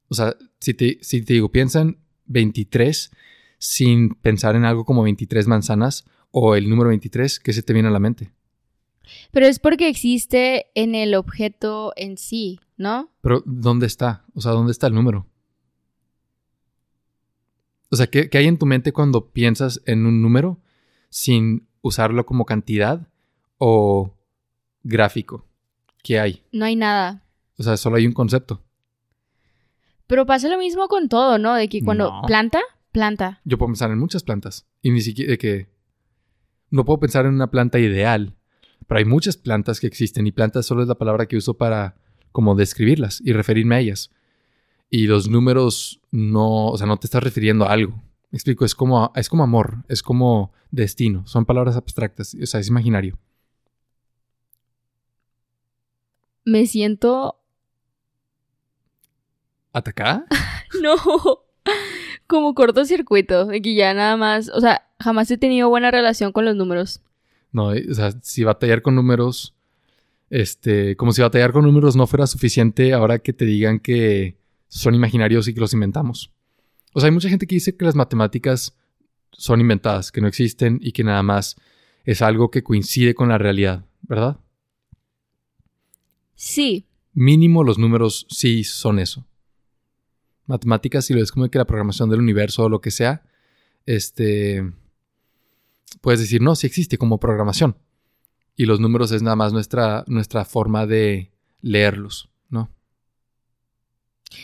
O sea, si te, si te digo piensa en 23 sin pensar en algo como 23 manzanas o el número 23, ¿qué se te viene a la mente? Pero es porque existe en el objeto en sí, ¿no? Pero, ¿dónde está? O sea, ¿dónde está el número? O sea, ¿qué, qué hay en tu mente cuando piensas en un número sin usarlo como cantidad o gráfico? ¿Qué hay? No hay nada. O sea, solo hay un concepto. Pero pasa lo mismo con todo, ¿no? De que cuando No. planta, planta. Yo puedo pensar en muchas plantas. Y ni siquiera de que... No puedo pensar en una planta ideal. Pero hay muchas plantas que existen. Y planta solo es la palabra que uso para como describirlas y referirme a ellas. Y los números no... O sea, no te estás refiriendo a algo. Me explico. Es como, es como amor. Es como destino. Son palabras abstractas. O sea, es imaginario. Me siento... ¿Atacada? No. Como cortocircuito. De que ya nada más... O sea, jamás he tenido buena relación con los números. No, o sea, si batallar con números, este, como si batallar con números no fuera suficiente ahora que te digan que son imaginarios y que los inventamos. O sea, hay mucha gente que dice que las matemáticas son inventadas, que no existen y que nada más es algo que coincide con la realidad, ¿verdad? Sí. Mínimo los números sí son eso. Matemáticas, si lo es como que la programación del universo o lo que sea, este, puedes decir, no, sí existe como programación. Y los números es nada más nuestra, nuestra forma de leerlos.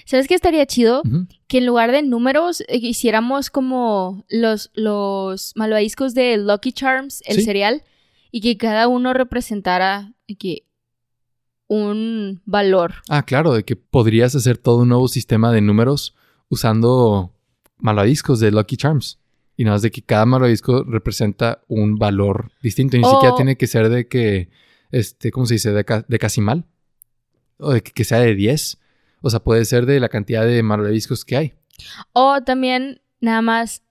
¿Sabes qué estaría chido? Que en lugar de números eh, hiciéramos como los, los malvaviscos de Lucky Charms, el Sí. cereal, y que cada uno representara de que un valor. Ah, claro, de que podrías hacer todo un nuevo sistema de números usando malvadiscos de Lucky Charms. Y nada más de que cada malvadisco representa un valor distinto. Y ni O- siquiera tiene que ser de que, este, ¿cómo se dice? De, ca- decimal. O de que, que sea de 10. O sea, puede ser de la cantidad de malvaviscos que hay. O también nada más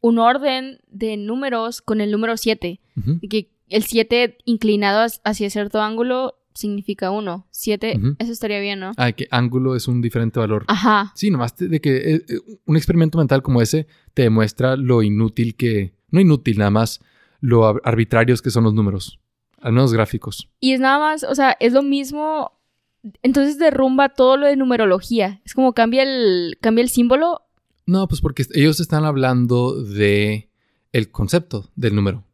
un orden de números con el número 7. Ujú. Que el 7 inclinado hac- hacia cierto ángulo significa 1. 7, Ujú. eso estaría bien, ¿no? Ah, que ángulo es un diferente valor. Ajá. Sí, nomás de que eh, eh, un experimento mental como ese te demuestra lo inútil que... No inútil, nada más lo ar- arbitrarios que son los números. Al menos gráficos. Y es nada más, o sea, es lo mismo. Entonces derrumba todo lo de numerología. Es como cambia el, cambia el símbolo. No, pues porque ellos están hablando de el concepto del número.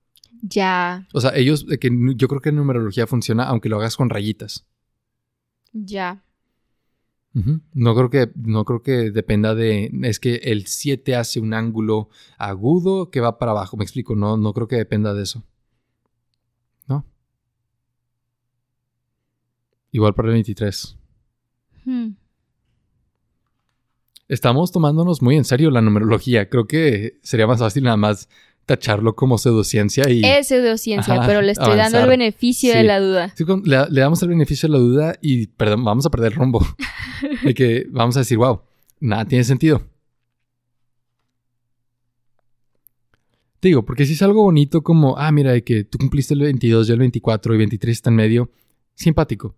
Ya, O sea, ellos, de que yo creo que la numerología funciona aunque lo hagas con rayitas. ya. No creo que, no creo que dependa de, es que el 7 hace un ángulo agudo que va para abajo. Me explico, no, no creo que dependa de eso. ¿No? Igual para el 23. Hmm. Estamos tomándonos muy en serio la numerología. Creo que sería más fácil nada más tacharlo como pseudociencia y... Es pseudociencia, Ajá, pero le estoy dando el beneficio de la duda. Sí, con- le, le damos el beneficio de la duda y perdón, vamos a perder el rumbo. de que vamos a decir, wow, nada tiene sentido. Te digo, porque si es algo bonito como, ah, mira, de que tú cumpliste el 22, yo el 24 y 23 está en medio, simpático.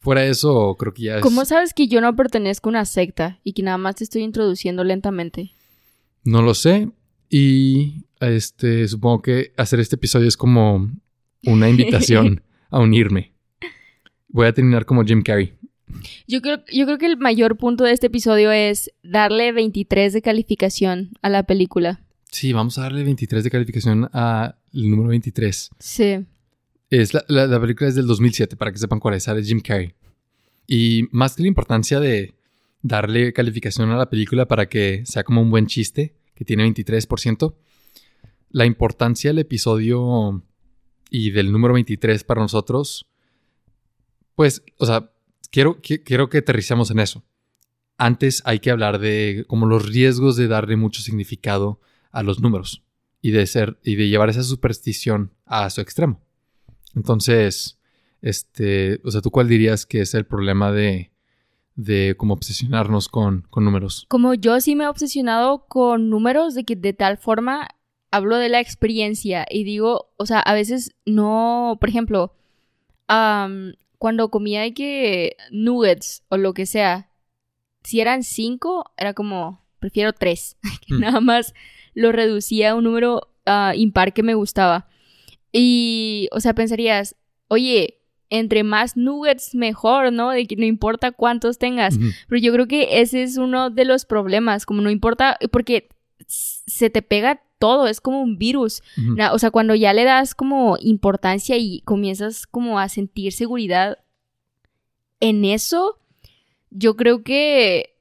Fuera de eso, creo que ya es... ¿Cómo sabes que yo no pertenezco a una secta y que nada más te estoy introduciendo lentamente? No lo sé. Y este, supongo que hacer este episodio es como una invitación a unirme. Voy a terminar como Jim Carrey. Yo creo, yo creo que el mayor punto de este episodio es darle 23 de calificación a la película. Sí, vamos a darle 23 de calificación al número 23. Sí. Es la, la- la película es del 2007, para que sepan cuál es, sale Jim Carrey. Y más que la importancia de darle calificación a la película para que sea como un buen chiste, que tiene 23%, la importancia del episodio y del número 23 para nosotros, pues, o sea, quiero, qui- quiero que aterricemos en eso. Antes hay que hablar de como los riesgos de darle mucho significado a los números y de ser y de llevar esa superstición a su extremo. Entonces, este, o sea, ¿tú cuál dirías que es el problema de, de como obsesionarnos con, con números? Como yo sí me he obsesionado con números de que de tal forma hablo de la experiencia y digo, o sea, a veces no, por ejemplo, am, cuando comía de que nuggets o lo que sea, si eran cinco, era como, prefiero tres, que Mm. nada más lo reducía a un número ah, impar que me gustaba. Y, o sea, pensarías, oye, entre más nuggets mejor, ¿no? De que no importa cuántos tengas. Pero yo creo que ese es uno de los problemas, como no importa, porque se te pega todo, es como un virus. O sea, cuando ya le das como importancia y comienzas como a sentir seguridad, en eso, yo creo que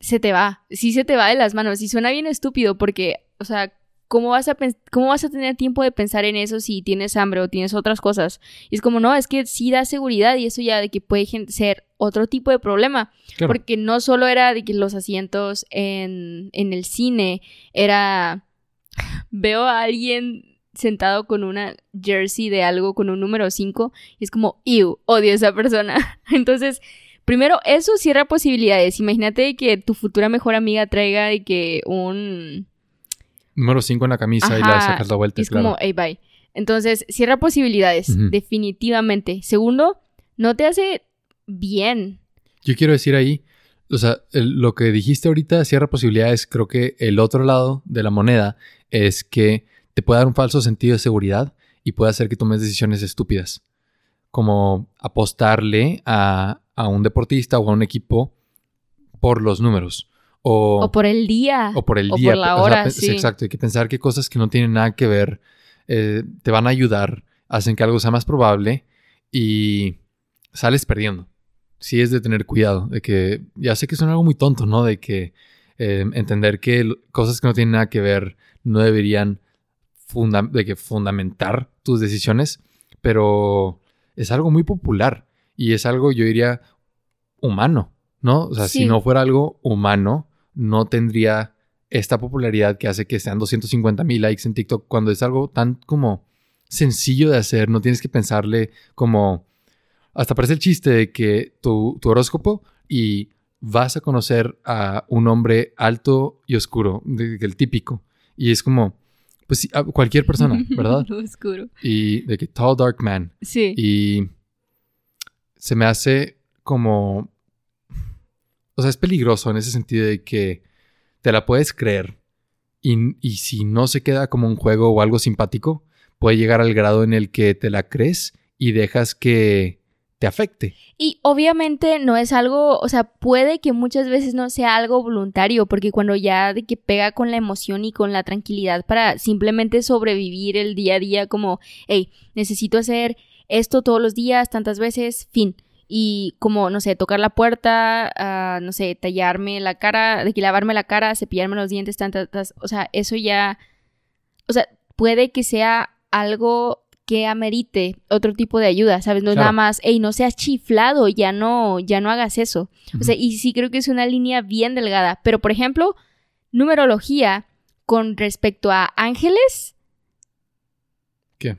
se te va, sí se te va de las manos y suena bien estúpido porque, o sea, ¿cómo vas a, cómo vas a tener tiempo de pensar en eso si tienes hambre o tienes otras cosas? Y es como, no, es que sí da seguridad y eso ya de que puede ser otro tipo de problema. Porque no solo era de que los asientos en, en el cine, era, veo a alguien sentado con una jersey de algo con un número 5 y es como, ew, odio a esa persona. Entonces, primero, eso cierra posibilidades. Imagínate que tu futura mejor amiga traiga de que un... Número 5 en la camisa y la sacas la vuelta. Es como, hey, bye. Entonces, cierra posibilidades, definitivamente. Segundo, no te hace bien. Yo quiero decir ahí, o sea, lo que dijiste ahorita cierra posibilidades. Creo que el otro lado de la moneda es que te puede dar un falso sentido de seguridad y puede hacer que tomes decisiones estúpidas, como apostarle a, un deportista o a un equipo por los números. O, por el día. O por el día. Por la hora, sí. Exacto. Hay que pensar que cosas que no tienen nada que ver eh, te van a ayudar, hacen que algo sea más probable y sales perdiendo. Sí es de tener cuidado, de que ya sé que suena algo muy tonto, ¿no? De que eh, entender que cosas que no tienen nada que ver no deberían de que fundamentar tus decisiones, pero es algo muy popular y es algo, yo diría, humano, ¿no? O sea, si no fuera algo humano, no tendría esta popularidad que hace que sean 250 mil likes en TikTok cuando es algo tan como sencillo de hacer, no tienes que pensarle como, hasta parece el chiste de que tu, tu horóscopo y vas a conocer a un hombre alto y oscuro, del típico. Y es como, pues cualquier persona, ¿verdad? Oscuro. Y de que Tall Dark Man. Sí. Y se me hace como... O sea, es peligroso en ese sentido de que te la puedes creer y, y si no se queda como un juego o algo simpático, puede llegar al grado en el que te la crees y dejas que te afecte. Y obviamente no es algo, o sea, puede que muchas veces no sea algo voluntario, porque cuando ya de que pega con la emoción y con la tranquilidad para simplemente sobrevivir el día a día como, hey, necesito hacer esto todos los días, tantas veces, fin. Y como, no sé, tocar la puerta, uh, no sé, tallarme la cara, de que lavarme la cara, cepillarme los dientes, tantas, o sea, eso ya, o sea, puede que sea algo que amerite otro tipo de ayuda, ¿sabes? No es nada más, hey, no seas chiflado, ya no, ya no hagas eso. O sea, y sí creo que es una línea bien delgada. Pero, por ejemplo, numerología con respecto a ángeles. ¿Qué?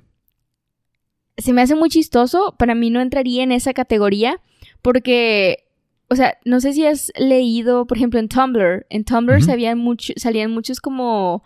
Se me hace muy chistoso. Para mí no entraría en esa categoría porque o sea, no sé si has leído, por ejemplo, en Tumblr. En Tumblr salían muchos como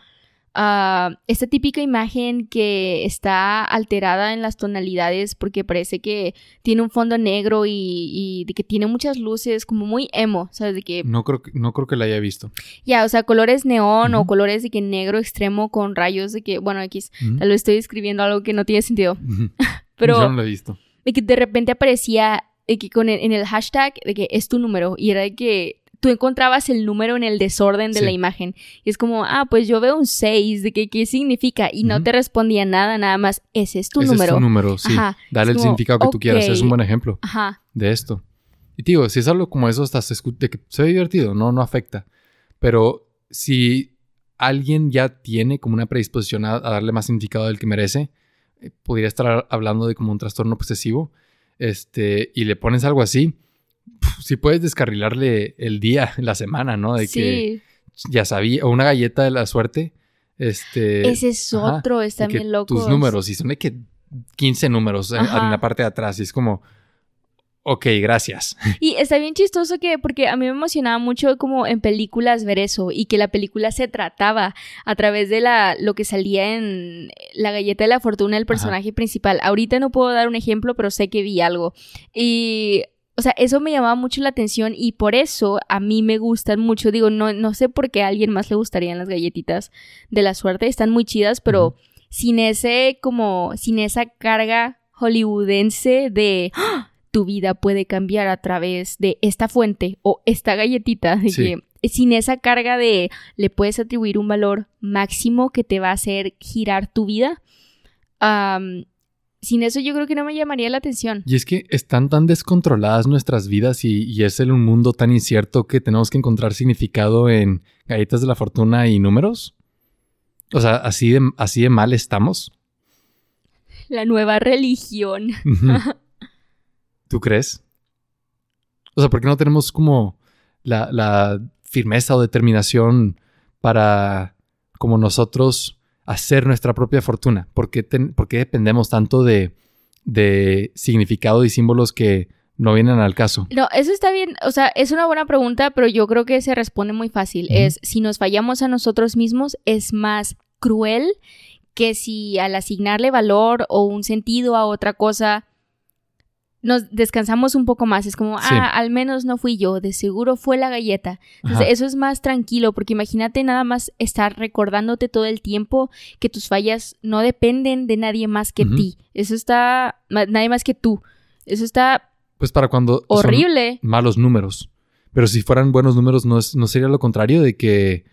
Ah, esta típica imagen que está alterada en las tonalidades porque parece que tiene un fondo negro y, de que tiene muchas luces, como muy emo, ¿sabes? De que... No creo que, no creo que la haya visto. Ya, o sea, colores neón o colores de que negro extremo con rayos de que, bueno, aquí tal vez estoy escribiendo algo que no tiene sentido. Pero... Yo no lo he visto. De que de repente aparecía de que con en el hashtag de que es tu número y era de que tú encontrabas el número en el desorden de la imagen. Y es como, ah, pues yo veo un 6, ¿de qué, qué significa? Y no te respondía nada, nada más, ese es tu número. Ese es tu número, sí. Dale el significado que tú quieras, es un buen ejemplo de esto. Y digo, si es algo como eso, hasta se, de que se ve divertido, no, no afecta. Pero si alguien ya tiene como una predisposición a, darle más significado del que merece, eh, podría estar hablando de como un trastorno posesivo, este, y le pones algo así, si puedes descarrilarle el día, la semana, ¿no? De que ya sabía, o una galleta de la suerte. Este. Ese es otro, está bien loco. Tus números, y son de que 15 números en, la parte de atrás, y es como. Ok, gracias. Y está bien chistoso que, porque a mí me emocionaba mucho como en películas ver eso y que la película se trataba a través de la, lo que salía en la galleta de la fortuna del personaje principal. Ahorita no puedo dar un ejemplo, pero sé que vi algo. Y o sea, eso me llamaba mucho la atención y por eso a mí me gustan mucho. Digo, no, no sé por qué a alguien más le gustarían las galletitas de la suerte. Están muy chidas, pero sin ese, como, sin esa carga hollywoodense de ¡Ah! tu vida puede cambiar a través de esta fuente o esta galletita. sin esa carga de le puedes atribuir un valor máximo que te va a hacer girar tu vida sin eso yo creo que no me llamaría la atención. Y es que están tan descontroladas nuestras vidas y, y es el un mundo tan incierto que tenemos que encontrar significado en galletas de la fortuna y números. O sea, así de, así de mal estamos. La nueva religión. ¿Tú crees? O sea, ¿por qué no tenemos como la, la firmeza o determinación para, como nosotros, hacer nuestra propia fortuna? ¿Por qué, ten- por qué dependemos tanto de, de significado y símbolos que no vienen al caso? No, eso está bien, o sea, es una buena pregunta, pero yo creo que se responde muy fácil. Es, si nos fallamos a nosotros mismos, es más cruel que si al asignarle valor o un sentido a otra cosa, nos descansamos un poco más. Es como, Sí. ah, al menos no fui yo, de seguro fue la galleta. Entonces, Ajá. eso es más tranquilo, porque imagínate nada más estar recordándote todo el tiempo que tus fallas no dependen de nadie más que ti. Eso está, nadie más que tú. Eso está Pues para cuando son horrible. malos números. Pero si fueran buenos números, ¿no, es- ¿no sería lo contrario de que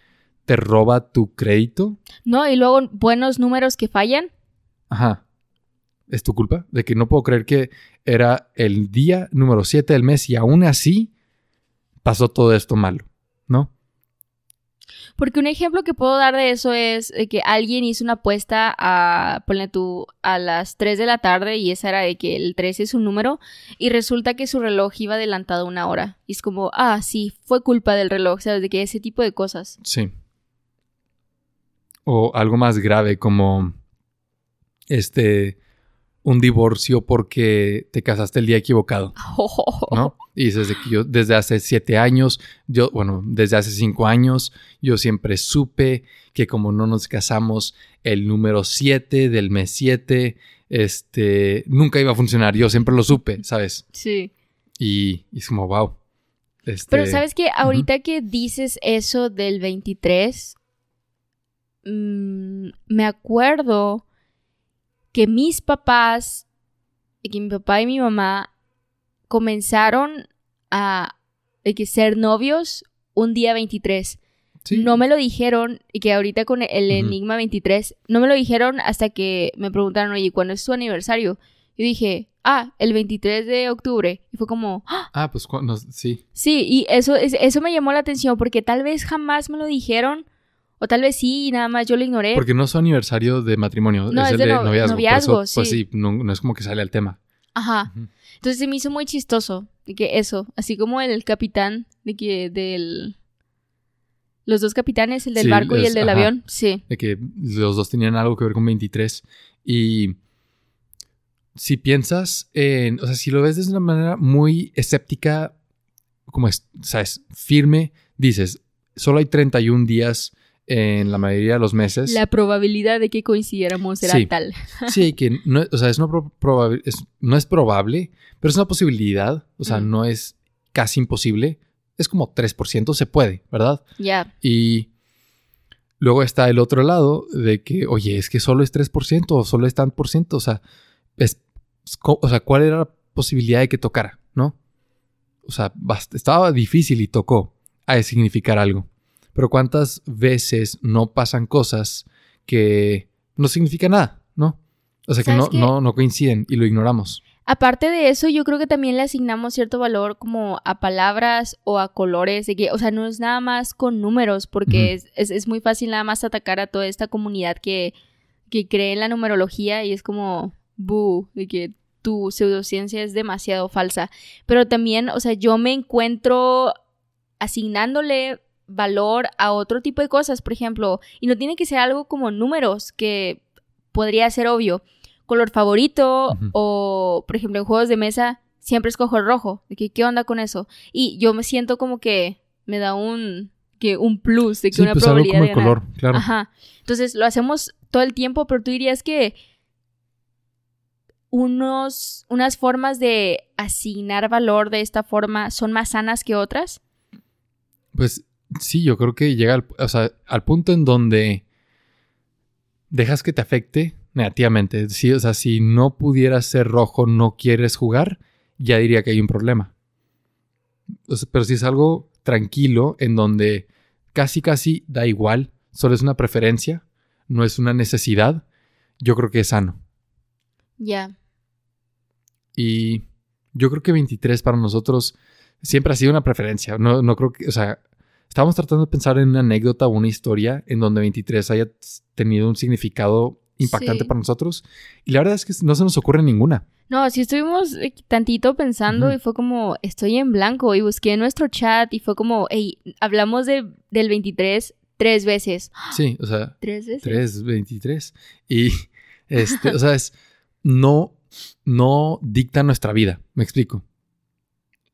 te roba tu crédito? No, y luego buenos números que fallan. Ajá. ¿Es tu culpa? De que no puedo creer que era el día número 7 del mes y aún así pasó todo esto malo, ¿no? Porque un ejemplo que puedo dar de eso es eh, que alguien hizo una apuesta a, ponle tú, a las 3 de la tarde y esa era de que el 13 es un número y resulta que su reloj iba adelantado una hora. Y es como, ah, sí, fue culpa del reloj, ¿sabes? De que ese tipo de cosas. Sí. O algo más grave como este un divorcio porque te casaste el día equivocado, ¿no? Y dices de que yo desde hace siete años, yo, bueno, desde hace cinco años, yo siempre supe que como no nos casamos el número siete del mes siete, este, nunca iba a funcionar. Yo siempre lo supe, ¿sabes? Sí. Y, y es como, wow. Este, Pero sabes que ahorita que dices eso del 23, mm, me acuerdo que mis papás, que mi papá y mi mamá comenzaron a que ser novios un día 23. sí, No me lo dijeron y que ahorita con el. Enigma 23, no me lo dijeron hasta que me preguntaron, oye, ¿cuándo es tu aniversario? Yo dije, ah, el 23 de octubre. Y fue como, "Ah, Ah, pues cuando, sí. Sí, y eso, es- eso me llamó la atención porque tal vez jamás me lo dijeron, o tal vez sí, y nada más yo lo ignoré. Porque no es su aniversario de matrimonio, No, es, es el de de no- noviazgo. por noviazgo, eso, Pues sí. no, no es como que sale al tema. Ajá. Entonces se me hizo muy chistoso de que eso, así como el capitán de que del los dos capitanes, el del Sí, barco y el del ajá. avión, sí. De que los dos tenían algo que ver con 23. Y si piensas en, o sea, si lo ves de una manera muy escéptica, como es, sabes, firme, dices, solo hay 31 días en la mayoría de los meses. La probabilidad de que coincidiéramos era Sí. tal. Sí, que no, o sea, es no, es- no es probable, pero es una posibilidad, o sea, Mm. no es casi imposible. Es como 3%, se puede, ¿verdad? Ya. Y luego está el otro lado de que, oye, es que solo es 3% o solo es tan por ciento. O sea, es, o sea, ¿cuál era la posibilidad de que tocara? ¿No? O sea, estaba difícil y tocó a significar algo. Pero ¿cuántas veces no pasan cosas que no significan nada? ¿No? O sea, que no, no, no coinciden y lo ignoramos. Aparte de eso, yo creo que también le asignamos cierto valor como a palabras o a colores, de que, o sea, no es nada más con números, porque es, es- es muy fácil nada más atacar a toda esta comunidad que, que cree en la numerología y es como, bu, de que tu pseudociencia es demasiado falsa. Pero también, o sea, yo me encuentro asignándole valor a otro tipo de cosas, por ejemplo, y no tiene que ser algo como números, que podría ser obvio. Color favorito o, por ejemplo, en juegos de mesa siempre escojo el rojo. De que, ¿Qué onda con eso? Y yo me siento como que me da un, que un plus, de que Sí, una pues algo probabilidad como de el color, claro. Ajá. Entonces lo hacemos todo el tiempo, pero tú dirías que unos, unas formas de asignar valor de esta forma son más sanas que otras. Pues sí, yo creo que llega al, o sea, al punto en donde dejas que te afecte negativamente. Sí, o sea, si no pudieras ser rojo, no quieres jugar, ya diría que hay un problema. O sea, pero si es algo tranquilo, en donde casi, casi da igual, solo es una preferencia, no es una necesidad, yo creo que es sano. Ya. Y yo creo que 23 para nosotros siempre ha sido una preferencia. No, no creo que, o sea, estábamos tratando de pensar en una anécdota o una historia en donde 23 haya tenido un significado impactante Sí. para nosotros. Y la verdad es que no se nos ocurre ninguna. No, sí estuvimos eh, tantito pensando Ujú. y fue como, estoy en blanco y busqué nuestro chat y fue como, hey, hablamos de, del 23 tres veces. Sí, o sea, ¿Tres veces? 3, 23. Y, este, o sea, es, no, no dicta nuestra vida. Me explico.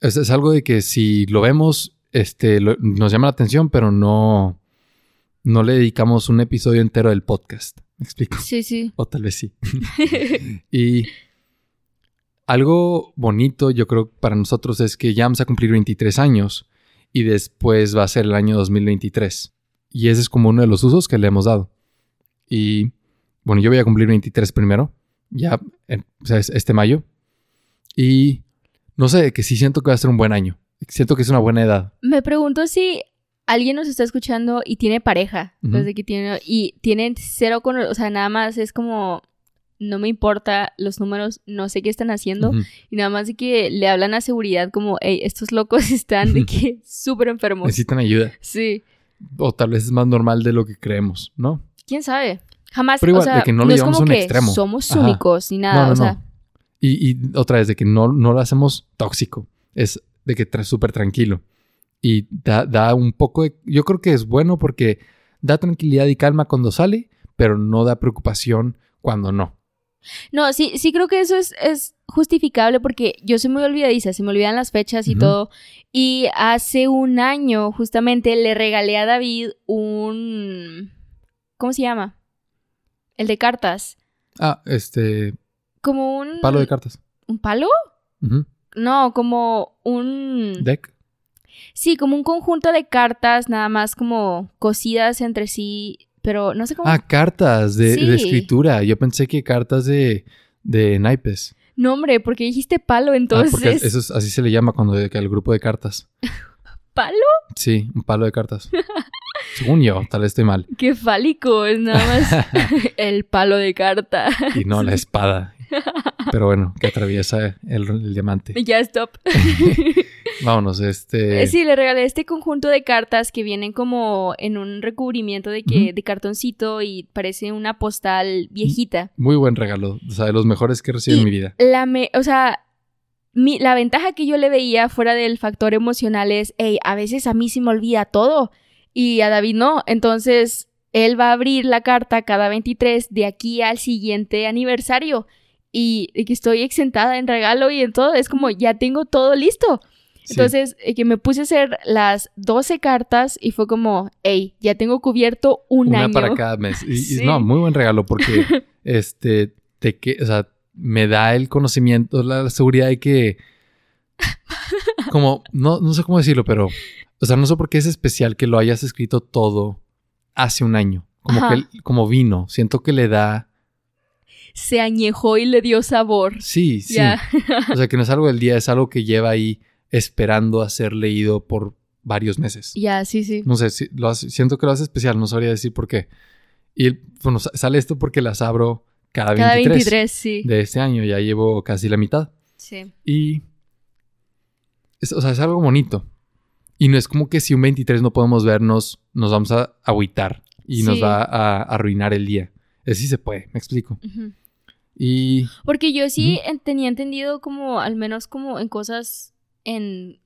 Es, es algo de que si lo vemos, este, lo- nos llama la atención, pero no, no le dedicamos un episodio entero del podcast. Me explico. Sí, sí. O tal vez sí. y algo bonito, yo creo, para nosotros es que ya vamos a cumplir 23 años y después va a ser el año 2023. Y ese es como uno de los usos que le hemos dado. Y bueno, yo voy a cumplir 23 primero, ya en- o sea, es- este mayo. Y no sé, que sí siento que va a ser un buen año. Siento que es una buena edad. Me pregunto si alguien nos está escuchando y tiene pareja. Desde que tiene, y tienen cero con... O sea, nada más es como... No me importa los números, no sé qué están haciendo. Y nada más de que le hablan a seguridad como, hey, estos locos están de que súper enfermos. Necesitan ayuda. Sí. O tal vez es más normal de lo que creemos, ¿no? ¿Quién sabe? Jamás, Pero igual, o sea, de que no lo es llevamos como a un que extremo. somos Ajá. únicos ni nada, No, no, o sea... no. Y, y otra vez, de que no, no lo hacemos tóxico. Es de que súper tranquilo. Y da, da un poco de... Yo creo que es bueno porque da tranquilidad y calma cuando sale, pero no da preocupación cuando no. No, sí, sí creo que eso es, es justificable porque yo soy muy olvidadiza, se me olvidan las fechas y todo. Y hace un año justamente le regalé a David un... ¿Cómo se llama? El de cartas. Ah, este... Como un... Palo de cartas. ¿Un palo? Ujú. No, como un... Deck. Sí, como un conjunto de cartas nada más como cosidas entre sí, pero no sé cómo... Ah, cartas de, escritura. Yo pensé que cartas de, de naipes. No, hombre, porque dijiste palo Ah, entonces. porque eso es, así se le llama cuando al grupo de cartas. ¿Palo? Sí, un palo de cartas. Según yo, tal vez estoy mal. Qué fálico, es nada más el palo de carta. Y no la espada. Pero bueno, que atraviesa el, el diamante. ya, stop. Vámonos, este. Eh, Sí, le regalé este conjunto de cartas que vienen como en un recubrimiento de que de cartoncito y parece una postal viejita. Muy buen regalo. O sea, de los mejores que he recibido Y- en mi vida. La me, o sea, mi, la ventaja que yo le veía fuera del factor emocional es, hey, a veces a mí sí me olvida todo y a David no. Entonces, él va a abrir la carta cada 23 de aquí al siguiente aniversario y, y que estoy exentada en regalo y en todo. Es como, ya tengo todo listo. Sí. Entonces, eh, que me puse a hacer las 12 cartas y fue como, hey, ya tengo cubierto un Una año. para cada mes. Y, y Sí. no, muy buen regalo porque este te que, o sea, me da el conocimiento, la, seguridad de que como no, no sé cómo decirlo, pero o sea, no sé por qué es especial que lo hayas escrito todo hace un año. Como Ajá. que como vino, siento que le da Se añejó y le dio sabor. sí, sí. Ya. O sea, que no es algo del día, es algo que lleva ahí esperando a ser leído por varios meses. Ya, sí, sí. No sé, si lo hace- siento que lo hace especial, no sabría decir por qué. Y bueno, sa- sale esto porque las abro cada 23, Cada 23, sí. de este año, ya llevo casi la mitad. Sí. Y, es- o sea, es algo bonito. Y no es como que si un 23 no podemos vernos, nos vamos a agüitar y nos va a, a arruinar el día. Es sí se puede, me explico. Ujú. Y Porque yo sí en- tenía entendido como, al menos como en cosas en...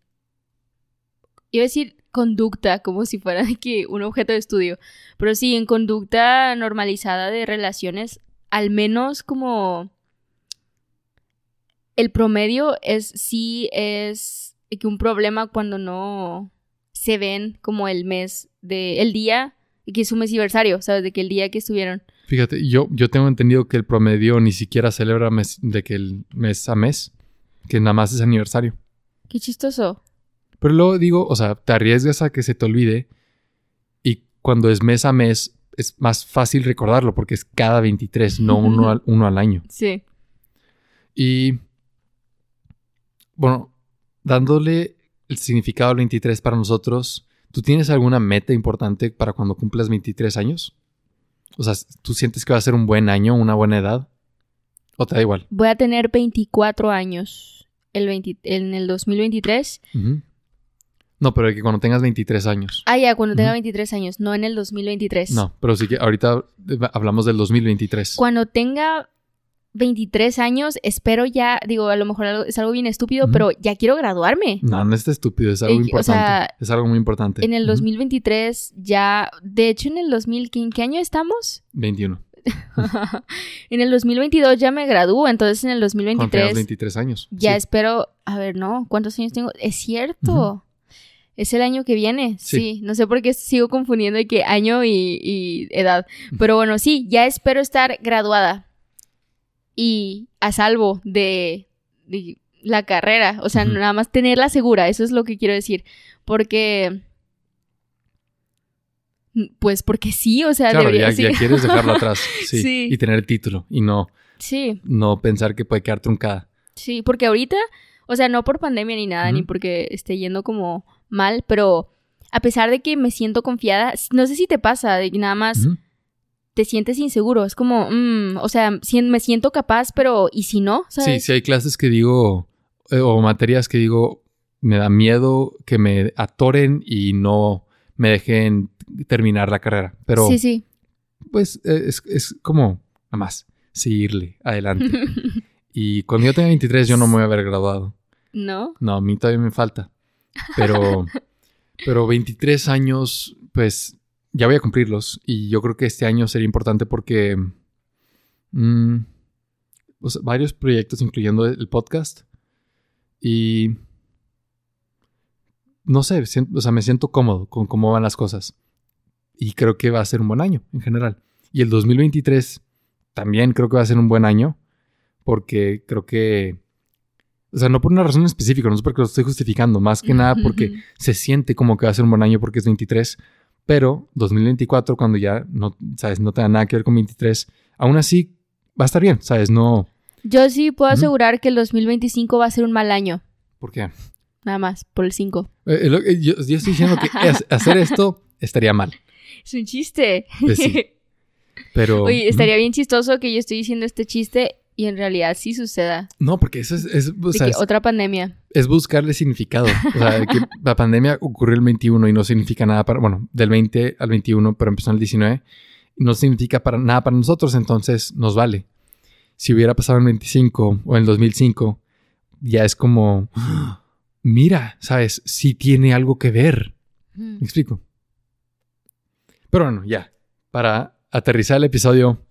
Iba a decir conducta, como si fuera que un objeto de estudio. Pero sí, en conducta normalizada de relaciones, al menos como... El promedio es sí es que un problema cuando no se ven como el mes de el día y que es su mesiversario, ¿sabes? De que el día que estuvieron. Fíjate, yo, yo tengo entendido que el promedio ni siquiera celebra mes, de que el mes a mes, que nada más es aniversario. Qué chistoso. Pero luego digo, o sea, te arriesgas a que se te olvide y cuando es mes a mes es más fácil recordarlo porque es cada 23, no uno al, uno al año. Sí. Y bueno, dándole el significado al 23 para nosotros, ¿tú tienes alguna meta importante para cuando cumplas 23 años? O sea, ¿tú sientes que va a ser un buen año, una buena edad? ¿O te da igual? Voy a tener 24 años el 20 en el 2023. Ujú. No, pero que cuando tengas 23 años. Ah, ya, cuando tenga Ujú. 23 años, no en el 2023. No, pero sí que ahorita eh, hablamos del 2023. Cuando tenga 23 años, espero ya, digo, a lo mejor es algo bien estúpido, pero ya quiero graduarme. No, no está estúpido, es algo Eh, o importante. sea, es algo muy importante. En el Ujú. 2023 ya, de hecho en el 2000, ¿en qué año estamos? 21. en el 2022 ya me gradúo, entonces en el Cuando tengas 2023 23 años. ya Sí. espero, a ver, no, ¿cuántos años tengo? Es cierto. Es el año que viene, sí. Sí. No sé por qué sigo confundiendo de que año y, y edad. Pero bueno, sí, ya espero estar graduada y a salvo de, de la carrera. O sea, nada más tenerla segura, eso es lo que quiero decir. Porque... Pues porque sí, o sea, Claro, debería ya, sí. ya quieres dejarlo atrás. Sí, Sí. Y tener el título y no, sí, no pensar que puede quedar truncada. sí, porque ahorita, o sea, no por pandemia ni nada, ni porque esté yendo como mal, pero a pesar de que me siento confiada, no sé si te pasa, de nada más. Te sientes inseguro, es como, mm, o sea, me siento capaz, pero ¿y si no? Sí, ¿Sabes? sí hay clases que digo, eh, o materias que digo, me da miedo que me atoren y no me dejen terminar la carrera. Pero, sí, sí. pues, eh, es, es como, nada más, seguirle adelante. y cuando yo tenga 23, yo no me voy a haber graduado. ¿No? No, a mí todavía me falta. Pero, pero 23 años, pues ya voy a cumplirlos. Y yo creo que este año sería importante porque mm, o sea, varios proyectos, incluyendo el podcast. Y no sé, o sea, me siento cómodo con cómo van las cosas. Y creo que va a ser un buen año en general. Y el 2023 también creo que va a ser un buen año porque creo que o sea, no por una razón específica, no es porque lo estoy justificando, más que nada porque se siente como que va a ser un buen año porque es 23, pero 2024, cuando ya no, ¿sabes? No tenga nada que ver con 23, aún así va a estar bien, ¿sabes? No, Yo sí puedo asegurar que el 2025 va a ser un mal año, ¿por qué? nada más, por el 5. Eh, eh, eh, yo, yo estoy diciendo que hacer esto estaría mal, Es un chiste. Pues sí. pero... Oye, estaría bien chistoso que yo estoy diciendo este chiste y en realidad sí suceda. No, porque eso es, es, o De sea, que es, otra pandemia. es buscarle significado. O sea, que la pandemia ocurrió el 21 y no significa nada para, bueno, del 20 al 21, pero empezó en el 19, y no significa para nada para nosotros, entonces nos vale. Si hubiera pasado en el 25 o en el 2005, ya es como, mira, ¿sabes? Sí tiene algo que ver. ¿Me explico? Pero bueno, ya. Para aterrizar el episodio,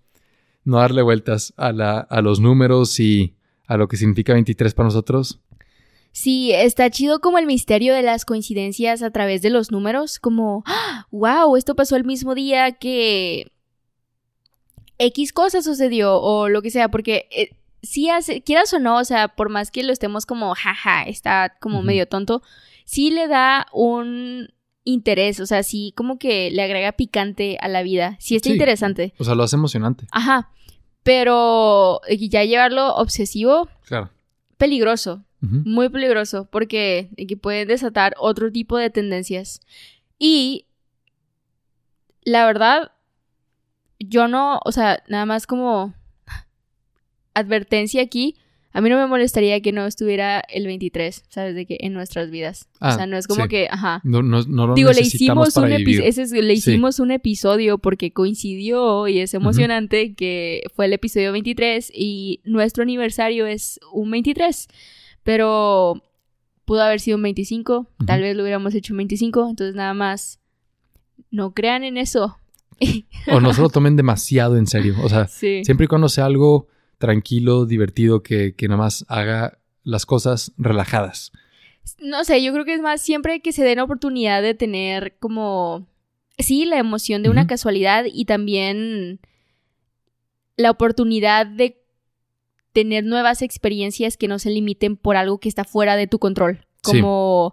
no darle vueltas a, la, a los números y a lo que significa 23 para nosotros. Sí, está chido como el misterio de las coincidencias a través de los números, como, wow, esto pasó el mismo día que X cosa sucedió o lo que sea, porque eh, sí hace, quieras o no, o sea, por más que lo estemos como, jaja, está como medio tonto, sí le da un interés, o sea, sí como que le agrega picante a la vida, sí está Sí. interesante. O sea, lo hace emocionante. Ajá, pero eh, ya llevarlo obsesivo, Claro. peligroso. Muy peligroso porque que puede desatar otro tipo de tendencias. Y la verdad, yo no, o sea, nada más como advertencia aquí, a mí no me molestaría que no estuviera el 23, ¿sabes? De que en nuestras vidas. o Ah, sea, no es como sí. que, ajá. No, no, no lo Digo, le hicimos, un para vivir. ese es- le Sí. hicimos un episodio porque coincidió y es emocionante que fue el episodio 23 y nuestro aniversario es un 23, pero pudo haber sido un 25, tal vez lo hubiéramos hecho un 25, entonces nada más no crean en eso. O no se lo tomen demasiado en serio. O sea, Sí. siempre y cuando sea algo tranquilo, divertido, que, que nada más haga las cosas relajadas. No sé, yo creo que es más siempre que se den oportunidad de tener como, sí, la emoción de una casualidad y también la oportunidad de tener nuevas experiencias que no se limiten por algo que está fuera de tu control. Sí. Como,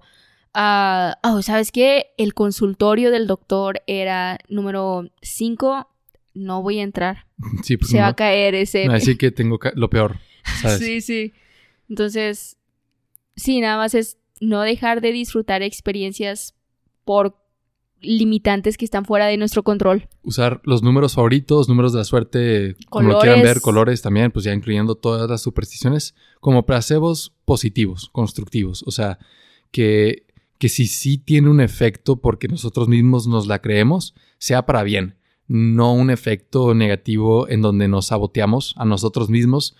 ah, oh, ¿sabes qué? El consultorio del doctor era número 5, no voy a entrar. Sí, pues Se no, va a caer ese... así que tengo lo peor. ¿sabes? Sí, sí. Entonces, sí, nada más es no dejar de disfrutar experiencias por limitantes que están fuera de nuestro control. Usar los números favoritos, números de la suerte, como lo quieran ver, colores también, pues ya incluyendo todas las supersticiones, como placebos positivos, constructivos. O sea, que, que si sí tiene un efecto porque nosotros mismos nos la creemos, sea para bien, no un efecto negativo en donde nos saboteamos a nosotros mismos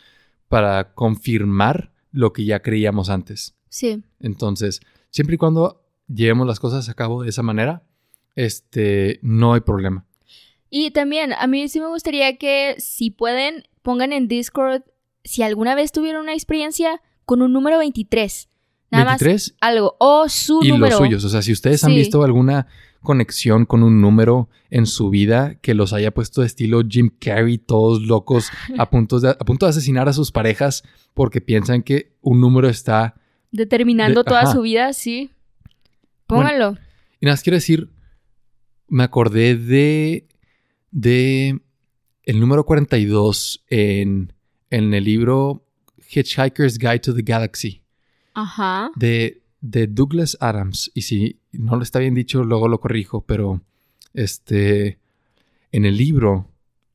para confirmar lo que ya creíamos antes. Sí. Entonces, siempre y cuando llevemos las cosas a cabo de esa manera, este, no hay problema. Y también, a mí sí me gustaría que si pueden, pongan en Discord si alguna vez tuvieron una experiencia con un número 23. Nada 23 más algo. O su y número. los suyos. O sea, si ustedes han visto alguna conexión con un número en su vida que los haya puesto de estilo Jim Carrey, todos locos, a punto de, a punto de asesinar a sus parejas porque piensan que un número está... Determinando De- toda ajá. su vida, sí. Bueno. Pónganlo. Y nada, más quiero decir, me acordé de, de el número 42 en, en el libro Hitchhiker's Guide to the Galaxy. Ajá. de, de Douglas Adams. Y si no lo está bien dicho, luego lo corrijo, pero este, en el libro,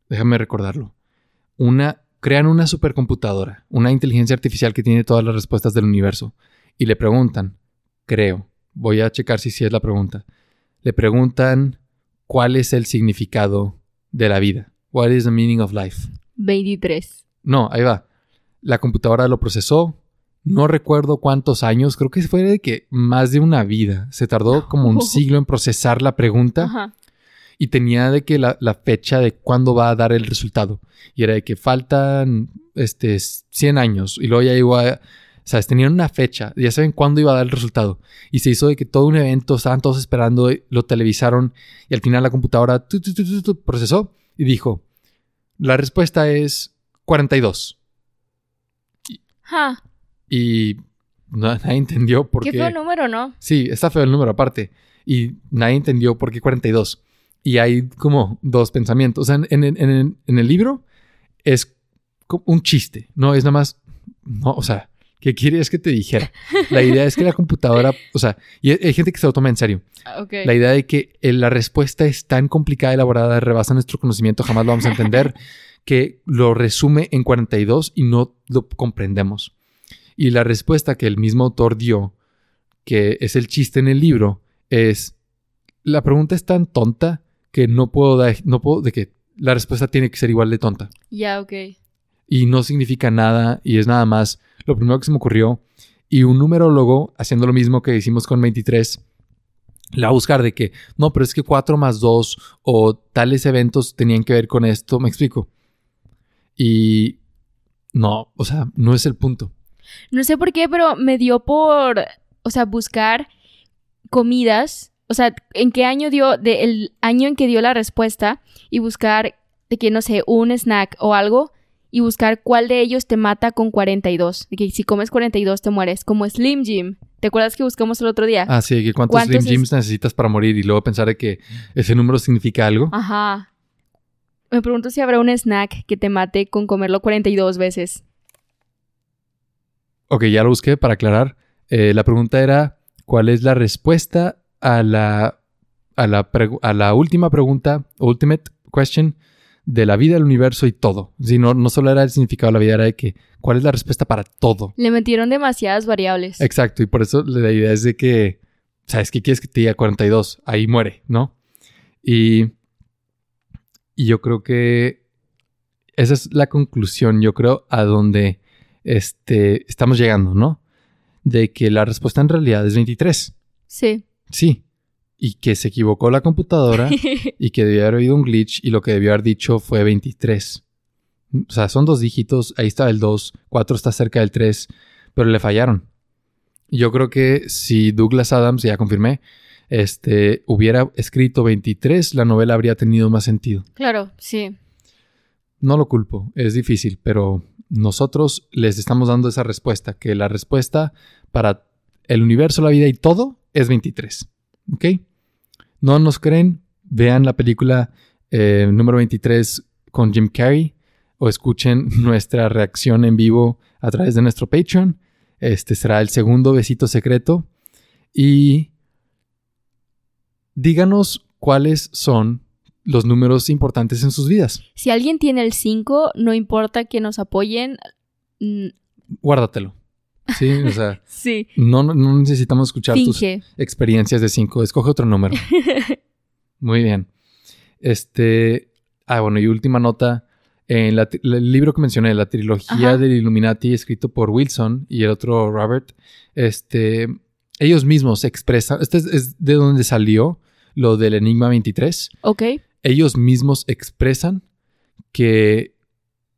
déjame recordarlo, una, crean una supercomputadora, una inteligencia artificial que tiene todas las respuestas del universo. Y le preguntan, creo, voy a checar si sí es la pregunta, le preguntan cuál es el significado de la vida. What is the meaning of life? 23. No, ahí va. La computadora lo procesó. No recuerdo cuántos años, creo que fue de que más de una vida. Se tardó como un siglo en procesar la pregunta Ajá. y tenía de que la, la fecha de cuándo va a dar el resultado. Y era de que faltan este, 100 años y luego ya llegó a... ¿Sabes? Tenían una fecha, ya saben cuándo iba a dar el resultado. Y se hizo de que todo un evento, estaban todos esperando, lo televisaron y al final la computadora tu, tu, tu, tu, tu, procesó y dijo, la respuesta es 42. Ja. Y na- nadie entendió por Qué qué. feo número, ¿no? Sí, está feo el número aparte. Y nadie entendió por qué 42. Y hay como dos pensamientos. O sea, en, en- en- en el libro es un chiste. No es nada más. No, o sea, ¿qué querías que te dijera? La idea es que la computadora. O sea, y hay gente que se lo toma en serio. Ah, Ok. La idea de que eh, la respuesta es tan complicada, elaborada, rebasa nuestro conocimiento, jamás lo vamos a entender, que lo resume en 42 y no lo comprendemos. Y la respuesta que el mismo autor dio, que es el chiste en el libro, es, la pregunta es tan tonta que no puedo dar, no puedo, de que la respuesta tiene que ser igual de tonta. Ya, ok. Y no significa nada y es nada más lo primero que se me ocurrió. Y un numerólogo, haciendo lo mismo que hicimos con 23, la va a buscar de que, no, pero es que 4 más 2 o tales eventos tenían que ver con esto, me explico. Y no, o sea, no es el punto. No sé por qué, pero me dio por, o sea, buscar comidas, o sea, en qué año dio, de el año en que dio la respuesta y buscar de que, no sé, un snack o algo y buscar cuál de ellos te mata con 42. De que si comes 42 te mueres, como Slim Jim. ¿Te acuerdas que buscamos el otro día? Ah, sí, que cuántos, ¿Cuántos Slim Jims necesitas para morir y luego pensar de que ese número significa algo. Ajá. Me pregunto si habrá un snack que te mate con comerlo 42 veces. Ok, ya lo busqué para aclarar. Eh, la pregunta era, ¿cuál es la respuesta a la, a la, a la última pregunta, ultimate question, de la vida, el universo y todo? Si no, no solo era el significado de la vida, era de que, ¿cuál es la respuesta para todo? Le metieron demasiadas variables. Exacto, y por eso la idea es de que, ¿sabes qué quieres que te diga 42? Ahí muere, ¿no? Y, y yo creo que esa es la conclusión, yo creo, a donde este, estamos llegando, ¿no? De que la respuesta en realidad es 23. Sí. Sí. Y que se equivocó la computadora y que debió haber habido un glitch y lo que debió haber dicho fue 23. O sea, son dos dígitos, ahí está el 2, 4 está cerca del 3, pero le fallaron. Yo creo que si Douglas Adams, ya confirmé, este, hubiera escrito 23, la novela habría tenido más sentido. claro, sí. No lo culpo, es difícil, pero nosotros les estamos dando esa respuesta, que la respuesta para el universo, la vida y todo es 23. ¿Ok? ¿No nos creen? Vean la película eh, número 23 con Jim Carrey o escuchen nuestra reacción en vivo a través de nuestro Patreon. Este será el segundo besito secreto. Y díganos cuáles son los números importantes en sus vidas. Si alguien tiene el 5, no importa que nos apoyen. Guárdatelo. Sí, o sea, Sí. no, no necesitamos escuchar tus experiencias de 5. Escoge otro número. Muy bien. Este. Ah, bueno, y última nota. En la el libro que mencioné, la trilogía Ajá. del Illuminati, escrito por Wilson y el otro Robert, este, ellos mismos expresan, este es, es de donde salió lo del Enigma 23, Ok. Ellos mismos expresan que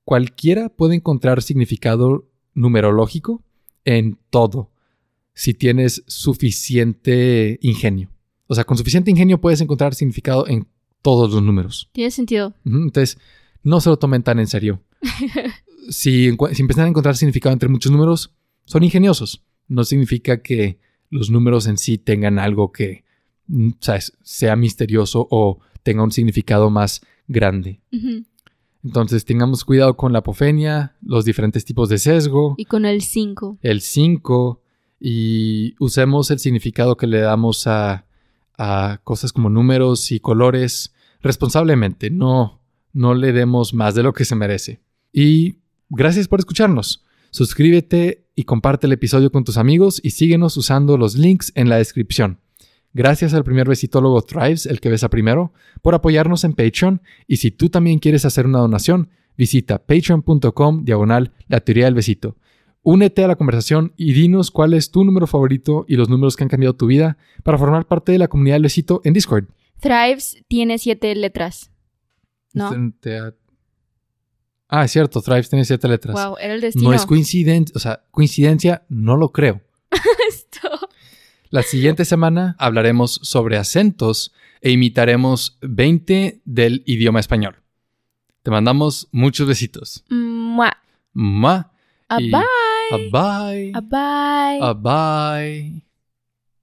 cualquiera puede encontrar significado numerológico en todo, si tienes suficiente ingenio. O sea, con suficiente ingenio puedes encontrar significado en todos los números. Tiene sentido. Entonces, no se lo tomen tan en serio. si, empiezan a encontrar significado entre muchos números, son ingeniosos. No significa que los números en sí tengan algo que mm, ¿sabes? sea misterioso o tenga un significado más grande. Entonces, tengamos cuidado con la apofenia, los diferentes tipos de sesgo, Y con el 5. el 5 y usemos el significado que le damos a, a cosas como números y colores responsablemente. No, no le demos más de lo que se merece. Y gracias por escucharnos. Suscríbete y comparte el episodio con tus amigos y síguenos usando los links en la descripción. Gracias al primer besitólogo Thrives, el que besa primero, por apoyarnos en Patreon. Y si tú también quieres hacer una donación, visita patreon.com diagonal la teoría del besito. Únete a la conversación y dinos cuál es tu número favorito y los números que han cambiado tu vida para formar parte de la comunidad del besito en Discord. Thrives tiene siete letras. ¿No? Te- te- Ah, es cierto, Thrives tiene siete letras. Wow, era el destino. no es coincidencia, o sea, coincidencia, no lo creo. La siguiente semana hablaremos sobre acentos e imitaremos 20 del idioma español. Te mandamos muchos besitos. Mua. Ma A bye. a bye. A bye. A bye.